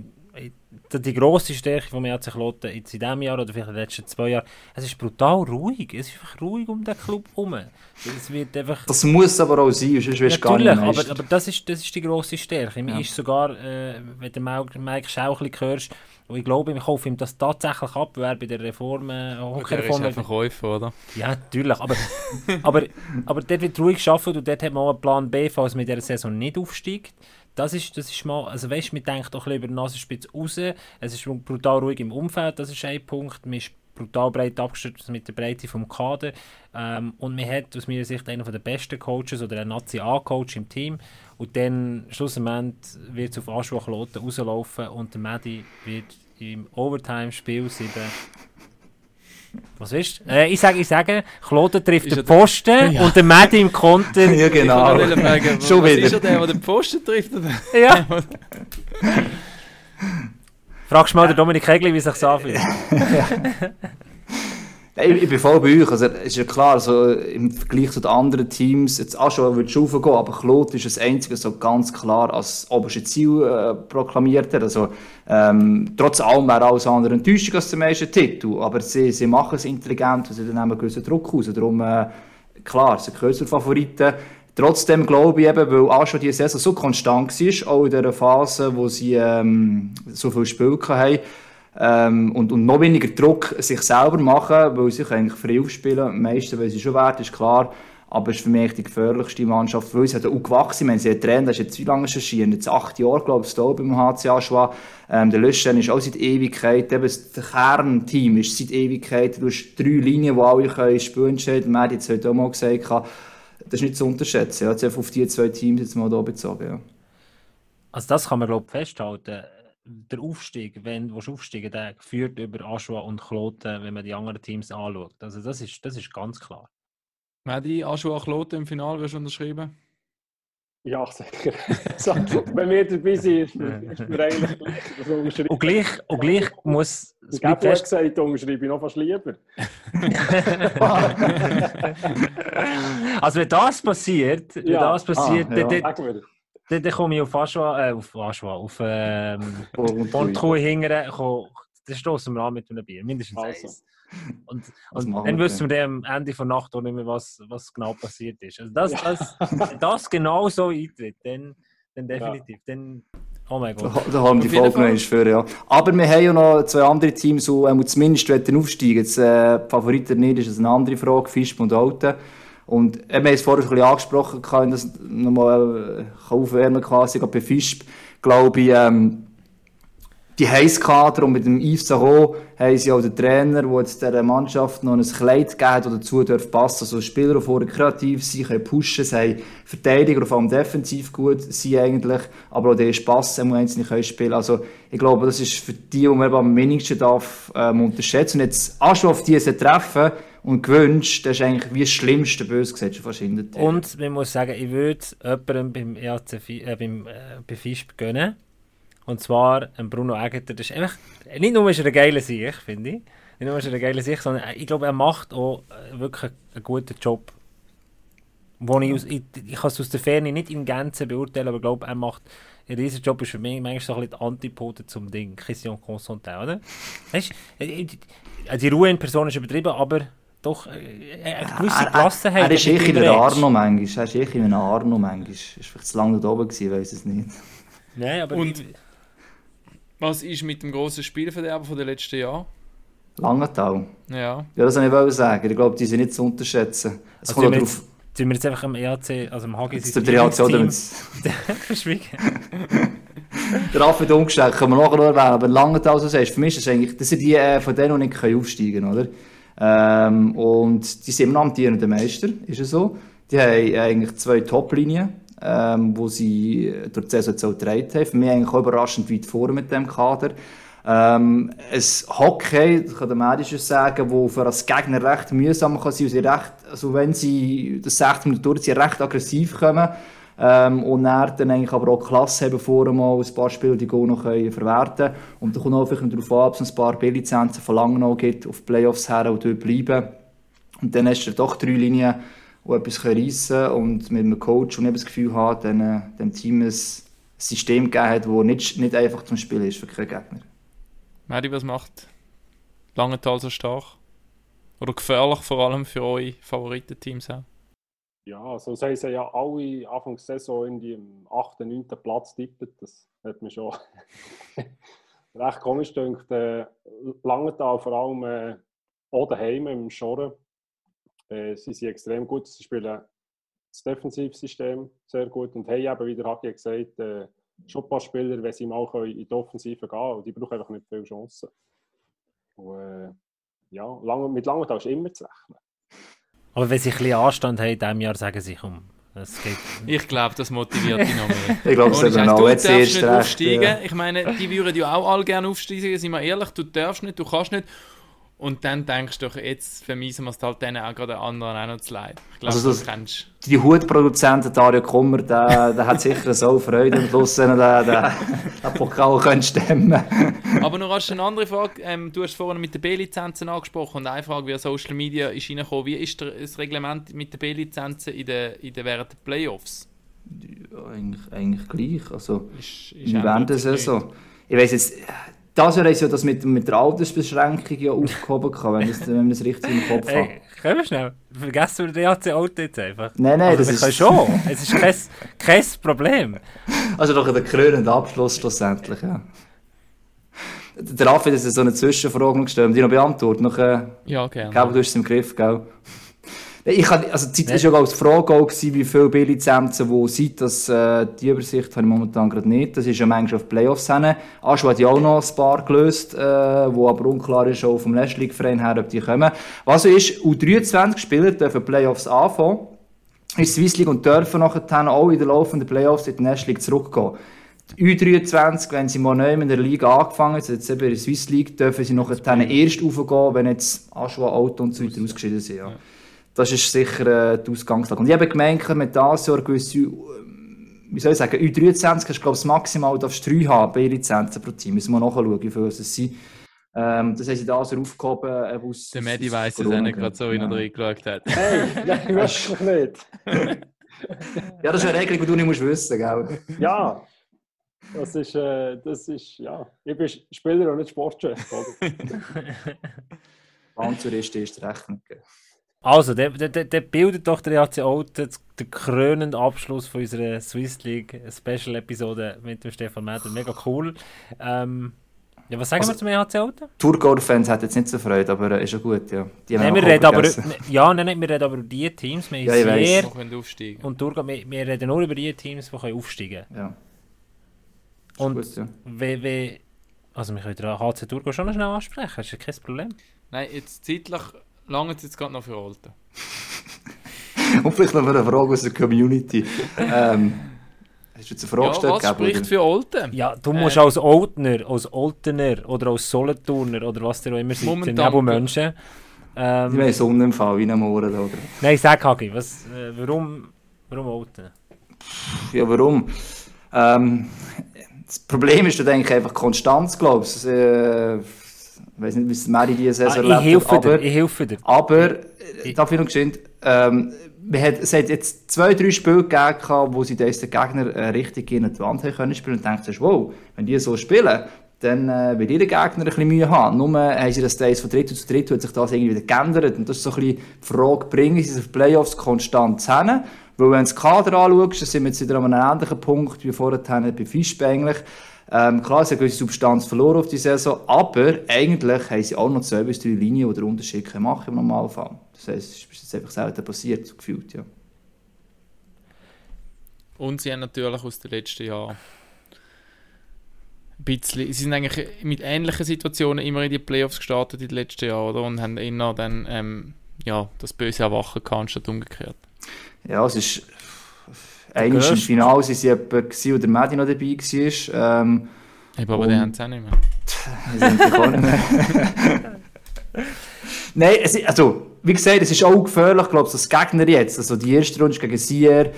die, die grosse Stärke von mir hat sich Kloten jetzt in diesem Jahr oder vielleicht in den letzten zwei Jahren, es ist brutal ruhig. Es ist einfach ruhig um den Club herum. Es wird einfach... Das muss aber auch sein, sonst wirst du gar nicht aber, aber das, ist, das ist die grosse Stärke. Mir Ja. ist sogar, äh, wenn du Mike Schauchli hörst, und ich glaube, ich kaufe ihm das tatsächlich ab, wer bei der Reform, äh, ist Hockey-Reform... einfach Käufer, oder? Ja, natürlich, aber, aber, aber dort wird ruhig gearbeitet und dort hat man auch einen Plan B, falls man in dieser Saison nicht aufsteigt. Das ist, das ist mal, also weißt, man denkt auch ein über die Nasenspitze raus, es ist brutal ruhig im Umfeld, das ist ein Punkt, man ist brutal breit abgestützt mit der Breite vom Kader. Ähm, und man hat aus meiner Sicht einen der besten Coaches oder einen Nazi-A-Coach im Team. Und dann schlussendlich wird es auf Loten rauslaufen und der Medi wird im Overtime-Spiel 7 was ist? Äh, ich sage, ich sage, Kloten trifft Ist den Posten Ja. und der Medi im Konter. ja, genau. Ich fragen, Schon was wieder. ist er der, der den Posten trifft? Oder? ja. Fragst mal den Dominik Hegli, wie sich das anfühlt. Ich, ich bin voll bei euch. Also, ist ja klar, also, im Vergleich zu den anderen Teams, jetzt auch schon wird es raufgehen, aber Klot ist das Einzige, so ganz klar als oberstes Ziel äh, proklamiert hat. Also, ähm, trotz allem wäre alles andere Enttäuschung als der meisten Titel. Aber sie, sie machen es intelligent und sie nehmen einen gewissen Druck raus. Darum, äh, klar, sie sind Favoriten. Trotzdem glaube ich eben, weil auch schon die Saison so konstant war, auch in dieser Phase, wo sie ähm, so viel Spiel hatten, ähm, und, und noch weniger Druck sich selber machen, weil sie eigentlich frei aufspielen, meistens, weil sie schon wert ist, klar. Aber es ist für mich die gefährlichste Mannschaft, weil sie hat auch gewachsen. Ich sie hat Trainer, das ist jetzt wie lange schon Jetzt acht Jahre, glaube ich, hier beim HC Aschua. Ähm, der Löschen ist auch seit Ewigkeit, eben das Kernteam ist seit Ewigkeit. Du hast drei Linien, die alle können spielen können. Man hat jetzt heute auch mal gesagt, das ist nicht zu unterschätzen. Ja. Jetzt auf die zwei Teams jetzt mal hier bezogen, ja. Also das kann man, glaube ich, festhalten der Aufstieg, wenn du aufsteigen der geführt über Aschua und Kloten, wenn man die anderen Teams anschaut. Also das ist, das ist ganz klar. Medi, Aschua Kloten im Finale wirst du unterschreiben? Ja, sicher. so, wenn wir dabei sind, ist mir, ist mir eigentlich gleich. Und gleich, und gleich muss... Ich habe fest... gesagt, unterschreibe ich noch fast lieber. also wenn das passiert, wenn ja. das passiert, ah, ja. dann, dann, dann komme ich auf Aschua, äh, auf Aschua, auf ähm, Portkuh hingern, dann stoßen wir an mit einem Bier, mindestens also. eins. Und, und dann wissen wir am Ende der Nacht auch nicht mehr, was, was genau passiert ist. Also das, ja. das, das genau so eintritt, dann, dann definitiv. Ja. Dann, oh mein Gott. Da, da haben die Folge noch für, ja. Aber wir haben ja noch zwei andere Teams, die ähm, zumindest aufsteigen Jetzt, äh, Favoriten nicht, ist eine andere Frage, Fisp und Alten. Und wir haben es vorher ein bisschen angesprochen, ich das nochmal äh, aufwärmen quasi, bei Fischb, glaube ich, ähm, die Heißkader und mit dem Yves Sarro haben sie auch den Trainer, der jetzt dieser Mannschaft noch ein Kleid gegeben hat, das dazu darf passen. Also Spieler, die vorher kreativ sind, können pushen, sie haben Verteidiger, vor allem defensiv gut sind eigentlich, aber auch der Spass, die einzelne können spielen. Also ich glaube, das ist für die, die man am wenigsten darf, ähm, unterschätzen. Und jetzt Anspruch auf diese treffen, und gewünscht, das ist eigentlich wie das Schlimmste, bös gesagt, schon fast Und man muss sagen, ich würde jemandem beim, EAC, äh, beim äh, bei Fisch gönnen. Und zwar Bruno Egeter. Das ist einfach, nicht nur ist er ein geiler Sieg, finde ich. Nicht nur ist er ein geiler Sieg, sondern ich glaube, er macht auch äh, wirklich einen guten Job. Wo ich, aus, ich, ich kann es aus der Ferne nicht im Ganzen beurteilen, aber ich glaube, er macht riesen Job. Ist für mich manchmal so ein bisschen die Antipode zum Ding. Christian Constantin, oder? Weißt, die, die Ruhe in Person ist übertrieben, aber doch äh, eine gewisse Klasse haben. Er ist ich in der Arno manchmal. Er ist ich in einer Arno manchmal. Ist vielleicht zu lange da oben gewesen, weiß es nicht. Nein, aber... Und ich, was ist mit dem grossen Spielverderber von den letzten Jahren? Langenthal. Ja. Ja, das wollte ich sagen. Ich glaube, die sind nicht zu unterschätzen. Es also kommt drauf... Sind wir jetzt einfach am EAC, also am HG... Jetzt der EAC oder Verschwiegen. der Raffi umgestellt, können wir nachher noch erwähnen. Aber Langenthal, so sagst, für mich ist das eigentlich... Das sind die äh, von denen, die nicht aufsteigen können, oder? Ähm, und die sind immer amtierende Meister, ist es so. Die haben eigentlich zwei Top-Linien, ähm, wo sie durch die Saison so getragen haben. Für eigentlich auch überraschend weit vor mit dem Kader. Ähm, ein Hockey, das kann der Medisch sagen, wo für das Gegner recht mühsam kann sein, recht, also wenn sie das 60 Minuten durch sind, recht aggressiv kommen. Ähm, und dann, dann eigentlich aber auch Klasse haben, vor mal ein paar Spiele die Go noch können verwerten. Und da kommt auch vielleicht darauf an, ob es ein paar Billizenzen von Langnau gibt, auf Playoffs her und dort bleiben. Und dann hast du doch drei Linien, die etwas reissen können und mit einem Coach, und ich das Gefühl hat, dem, äh, dem Team ein System gegeben hat, das nicht, nicht einfach zum Spielen ist für keinen Gegner. Mary, was macht Langenthal so stark? Oder gefährlich vor allem für eure Favoritenteams auch? Ja, so sagen sie ja alle Anfangs Saison irgendwie im 8., 9. Platz tippen. Das hat mir schon recht komisch gedacht. Äh, Langenthal vor allem äh, auch daheim im Schoren. Äh, sie sind extrem gut. Sie spielen das Defensivsystem sehr gut und haben eben, wie der Hagi gesagt äh, schon ein paar Spieler, wenn sie mal in die Offensive gehen können. Die brauchen einfach nicht viele Chancen. Und, äh, ja, mit Langenthal ist immer zu rechnen. Aber wenn sie ein bisschen Anstand haben in diesem Jahr, sagen sie, komm, es geht. Ich glaube, das motiviert dich noch mehr. ich glaube, es ist auch jetzt erst nicht aufsteigen. Ja. Ich meine, die würden ja auch alle gerne aufsteigen, sind wir ehrlich, du darfst nicht, du kannst nicht. Und dann denkst du doch, jetzt vermiesen wir es halt denen auch gerade anderen auch noch zu leid. Ich glaube, also das, kennst Die Hutproduzenten Dario Kummer, der, der hat sicher so Freude am Schluss, er den, den Pokal können stemmen Aber noch hast du eine andere Frage. Ähm, du hast vorhin mit den B-Lizenzen angesprochen und eine Frage, wie Social Media ist reingekommen. Wie ist das Reglement mit den B-Lizenzen in der, in der, während der Playoffs? Ja, eigentlich, eigentlich gleich. Also, ist, ist während der Saison. Ich weiß jetzt das Jahr haben sie ja das mit, mit der Altersbeschränkung ja aufgehoben, gehabt, wenn, das, wenn man das richtig im Kopf hat. Können wir schnell? Vergessen wir den DHC Auto jetzt einfach? Nein, nein, Also das ist schon. Es ist kein, kein Problem. also doch der krönende Abschluss schlussendlich, ja. Der Raffi hat jetzt so eine Zwischenfrage gestellt, die noch beantwortet. Noch, äh, Ja, gerne. Gell, du hast es im Griff, gell? Ich kann, also die Zeit war ja als Frage auch, gewesen, wie viele Billizenzen wo sind. Das, äh, die Übersicht habe ich momentan gerade nicht. Das ist ja manchmal auf die Playoffs hin. Aschua hat ja auch noch ein paar gelöst, äh, wo aber unklar ist, auch vom Last League Verein her, ob die kommen. Was ist, U23-Spieler dürfen Playoffs anfangen, in die Swiss League und dürfen nachher auch in den laufenden Playoffs in die National League zurückgehen. Die U23, wenn sie mal neu in der Liga angefangen haben, jetzt eben in der Swiss League, dürfen sie nachher erst raufgehen, wenn jetzt Aschua, Auto und so weiter ausgeschieden sind. Ja. Das ist sicher äh, die Ausgangslage. Und ich habe gemeint, mit das Jahr gewisse, äh, wie soll ich sagen, U23 hast du, glaube ich, maximal darfst drei haben, bei Lizenzen pro Team. Müssen wir nachschauen, wie viele es sind. Ähm, das haben sie das Jahr aufgehoben. Äh, aus, Der Medi weiss Corona, auch nicht gerade so, er ja. da reingeschaut hat. Hey, nein, wirklich nicht. Ja, das ist eine Regel, die du nicht musst wissen, gell? Ja, das ist, äh, das ist, ja. Ich bin Spieler und nicht Sportchef. Oder? Panzerist ist die Rechnung. Also, der, der, der, bildet doch der DHC Auto den krönenden Abschluss von unserer Swiss League Special-Episode mit dem Stefan Mäder. Mega cool. Ähm, ja, was sagen Also- wir zum EHC Auto? Thurgau-Fans hat jetzt nicht so Freude, aber äh, ist ja gut, ja. Die Nein, wir reden aber, ja, nein, nein, wir reden aber über die Teams. Wir Ja, ich haben weiss. sehr Wir können aufsteigen. und Thurgau, wir, wir reden nur über die Teams, die können aufsteigen Ja, Und gut, ja. wie, wie, also wir können den HC Thurgau schon noch schnell ansprechen, das ist ja kein Problem. Nein, jetzt zeitlich lange jetzt gerade noch für Alten. Und vielleicht noch eine Frage aus der Community. ähm, hast du jetzt eine Frage Ja, gestellt? was spricht für Alten? Ja, du Äh. musst als Oltner, als Oltener oder als Solothurner oder was der auch immer seid, Momentan- der Nebelmenschen. Ich meine, Ähm, Sonnenfall, wie am Ohren da. oder? nein, sag Hagi, was, äh, warum, warum Olten? Ja, warum? Ähm, das Problem ist, denke ich, einfach Konstanz, glaube ich. Äh, ich weiß nicht, wie es Mary diese Ah, Saison ich erlebt helfe hat, dir, aber, ich helfe dir. aber ich geschwind, ähm, wir hat, es hat jetzt zwei, drei Spiele gegeben, wo sie den Gegner äh, richtig in die Wand haben können spielen und denkst, wow, wenn die so spielen, dann äh, wird jeder Gegner ein bisschen Mühe haben. Nur äh, haben sie das Days von dritt zu dritt hat sich das irgendwie wieder geändert. Und das ist so ein bisschen die Frage, bringen sie es auf Playoffs konstant zusammen? Weil wenn du das Kader anschaust, dann sind wir jetzt wieder an einem ähnlichen Punkt wie vorher bei Fischbe eigentlich. Ähm, klar, sie haben eine gewisse Substanz verloren auf die Saison, aber eigentlich haben sie auch noch zwei bis drei Linien, die den Unterschied können machen im Normalfall. Das heisst, es ist jetzt einfach selten passiert, so gefühlt, ja. Und sie haben natürlich aus den letzten Jahren ein bisschen, sie sind eigentlich mit ähnlichen Situationen immer in die Playoffs gestartet in den letzten Jahren, oder? Und haben immer dann ähm, ja, das böse Erwachen gehabt, statt umgekehrt. Ja, es ist... Einmal im Finale waren sie etwa, wo der Medi noch dabei war. Ähm, aber Und- die haben es auch nicht mehr. Wir sind auch nicht mehr. Nein, es, ist- also, wie gesagt, es ist auch gefährlich, glaube ich, dass Gegner jetzt, also die erste Runde gegen Sier,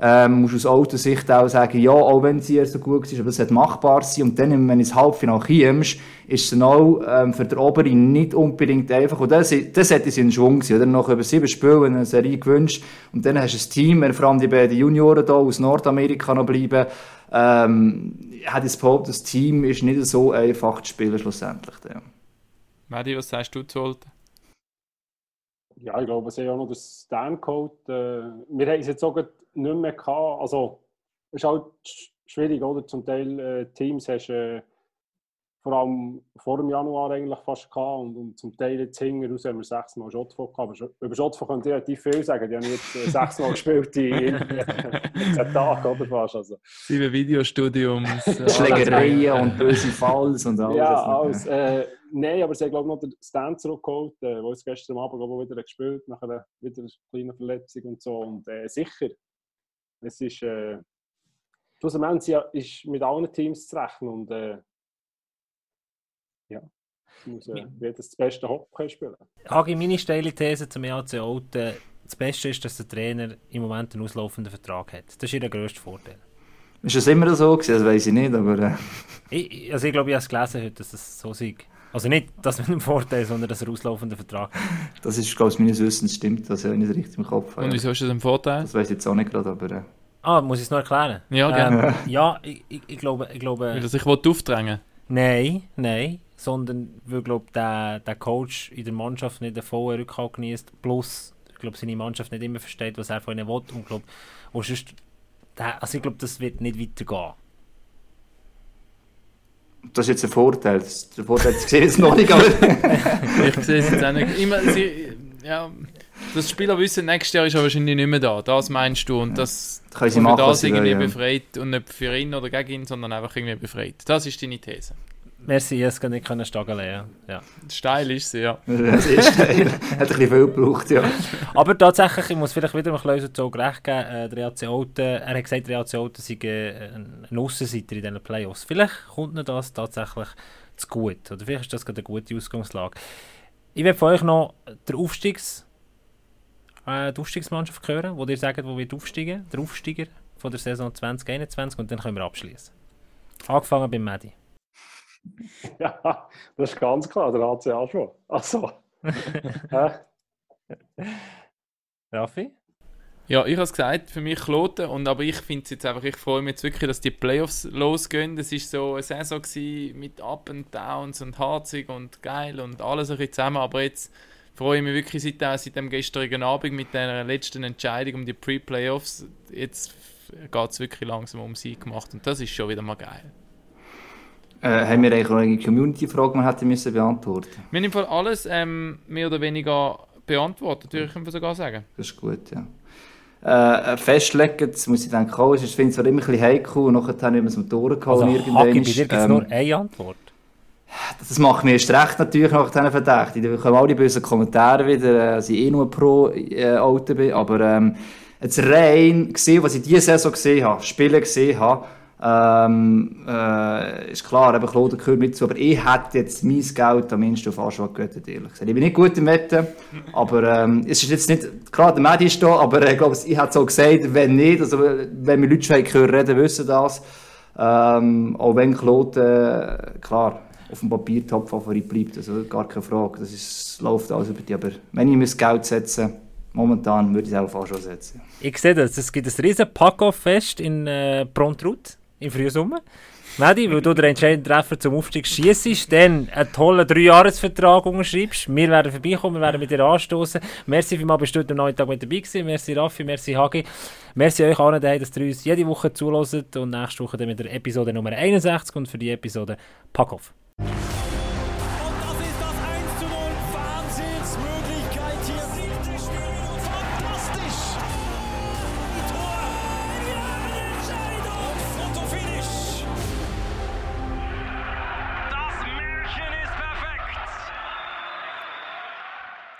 ähm, musst du aus Autosicht auch sagen, ja, auch wenn Sier so gut ist, aber das sollte machbar sein. Und dann, wenn du ins Halbfinale kommst, ist es dann auch ähm, für den Oberen nicht unbedingt einfach. Und das, das hätte sie in Schwung sein. Oder noch über sieben Spiele eine Serie gewünscht. Und dann hast du ein Team, wenn vor allem die beiden Junioren hier aus Nordamerika noch bleiben, ähm, hat ich behauptet, das Team ist nicht so einfach zu spielen schlussendlich. Ja. Medi, was sagst du zu Alten? Ja, ich glaube, sie haben auch noch den Stand-Code. Äh, wir haben es jetzt auch nicht mehr gehabt. Also, es ist halt sch- schwierig, oder? Zum Teil äh, Teams hast du äh, vor allem vor dem Januar eigentlich fast gehabt und, und zum Teil jetzt hinten raus haben wir sechsmal Schottfond gehabt. Aber Sch- über Schottfond könnte ich relativ viel sagen. Die haben jetzt äh, sechsmal gespielt in, zehn Tagen, oder fast. Also, Sieben Videostudiums. Schlägereien und böse Falls und alles. ja, alles. Äh, nein, aber sie haben, glaube ich, noch den Stand zurückgeholt, äh, wo es gestern Abend glaube ich, wieder gespielt nach einer wieder einer kleinen Verletzung und so. Und äh, sicher, es ist. Äh, schlussendlich ja, ist mit allen Teams zu rechnen und. Äh, ja, es muss äh, jedes das beste Hockey spielen. Hagi, meine steile These zum EHC Olten, das Beste ist, dass der Trainer im Moment einen auslaufenden Vertrag hat. Das ist ihr grösster Vorteil. Ist das immer so gewesen? Das weiß ich nicht, aber äh, Ich, also ich glaube, ich habe es gelesen heute, dass das so sei. Also nicht, dass mit einem Vorteil, sondern dass er auslaufenden Vertrag hat. das ist, glaube ich, meines Wissens stimmt, das habe ich nicht richtig im Kopf. Und wieso ist das ein Vorteil? Das weiß ich jetzt auch nicht gerade, aber äh, Ah, muss ich es noch erklären? Ja, gerne. Ähm, ja, ich, ich, ich glaube, ich glaube... Weil er sich aufdrängen Nein, nein. Sondern weil glaub, der, der Coach in der Mannschaft nicht den vollen Rückhalt genießt, plus ich glaube, seine Mannschaft nicht immer versteht, was er von ihnen will. Und glaub, und sonst, der, also ich glaube, das wird nicht weitergehen. Das ist jetzt ein Vorteil. Das, der Vorteil sehe ich jetzt noch nicht, aber Ich sehe es jetzt auch nicht. Immer, sie, ja, das Spieler wissen, nächstes Jahr ist er wahrscheinlich nicht mehr da. Das meinst du. Und das können sie machen, das irgendwie ja. befreit. Und nicht für ihn oder gegen ihn, sondern einfach irgendwie befreit. Das ist deine These. Merci, ich hätte nicht können stageln ja. ja. Steil ist sie, ja. das ist steil. Hat ein bisschen viel gebraucht, ja. Aber tatsächlich, ich muss vielleicht wieder dem Klöser-Zug recht geben, äh, der Olten, er hat gesagt, der EAC Olten sei äh, ein ein Aussenseiter in diesen Playoffs. Vielleicht kommt ihnen das tatsächlich zu gut. Oder vielleicht ist das gerade eine gute Ausgangslage. Ich werde von euch noch den Aufstiegs, äh, die Aufstiegsmannschaft hören, wo ihr sagt, wo wird aufsteigen, der Aufsteiger von der Saison 2021 und dann können wir abschließen. Angefangen beim Medi. Ja, das ist ganz klar, der ACA schon. Also, hä? Raffi? Ja, ich habe es gesagt, für mich Kloten. Und, aber ich finde es jetzt einfach, ich freue mich jetzt wirklich, dass die Playoffs losgehen. Das war so eine Saison gewesen mit Up and Downs und Harzig und geil und alles ein bisschen zusammen. Aber jetzt freue ich mich wirklich seit, äh, seit dem gestrigen Abend mit der letzten Entscheidung um die Pre-Playoffs. Jetzt geht es wirklich langsam um Sieg gemacht und das ist schon wieder mal geil. Äh, haben wir eigentlich noch eine Community-Frage, die wir hätten müssen beantworten Wir haben im Fall alles ähm, mehr oder weniger beantwortet, würde ich sogar sagen. Das ist gut, ja. Äh, festlegen, das muss ich denken, auch, ich finde es zwar immer ein bisschen heikel und nachher haben wir es am Tor gehauen. Also, irgendwann Hagi, bei ist, dir gibt es ähm, nur eine Antwort. Das macht mir erst recht natürlich nach diesen Verdächtigen. Da kommen all die bösen Kommentare wieder, äh, dass ich eh nur pro äh, Auto bin. Aber ähm, jetzt rein gesehen, was ich diese Saison gesehen habe, Spiele gesehen habe, ähm, äh, ist klar, eben Claude gehört mit zu, aber ich hätte jetzt mein Geld am Ende auf Aschwag gewettet, ehrlich gesagt. Ich bin nicht gut im Wetten, aber ähm, es ist jetzt nicht, klar, der Medi ist da, aber ich glaube, ich hätte es auch gesagt, wenn nicht, also wenn wir Leute schon hören reden, wissen das. Ähm, auch wenn Claude, äh, klar, auf dem Papier Top-Favorit bleibt, also gar keine Frage, das ist, läuft alles über die, aber wenn ich muss Geld setzen momentan würde ich es auch Aschwag setzen. Ich sehe das. Es gibt ein riesen Pack-Off-Fest in äh, Prontrut im Frühsommer. Medi, weil du den entscheidenden Treffer zum Aufstieg schießt, dann einen tollen Dreijahresvertrag unterschreibst. Wir werden vorbeikommen, wir werden mit dir anstoßen. Merci vielmals, bist du heute am neuen Tag mit dabei gewesen. Merci Raffi, merci Hagi. Merci euch allen, dass ihr uns jede Woche zuhört und nächste Woche dann mit der Episode Nummer 61 und für die Episode Pack-Off.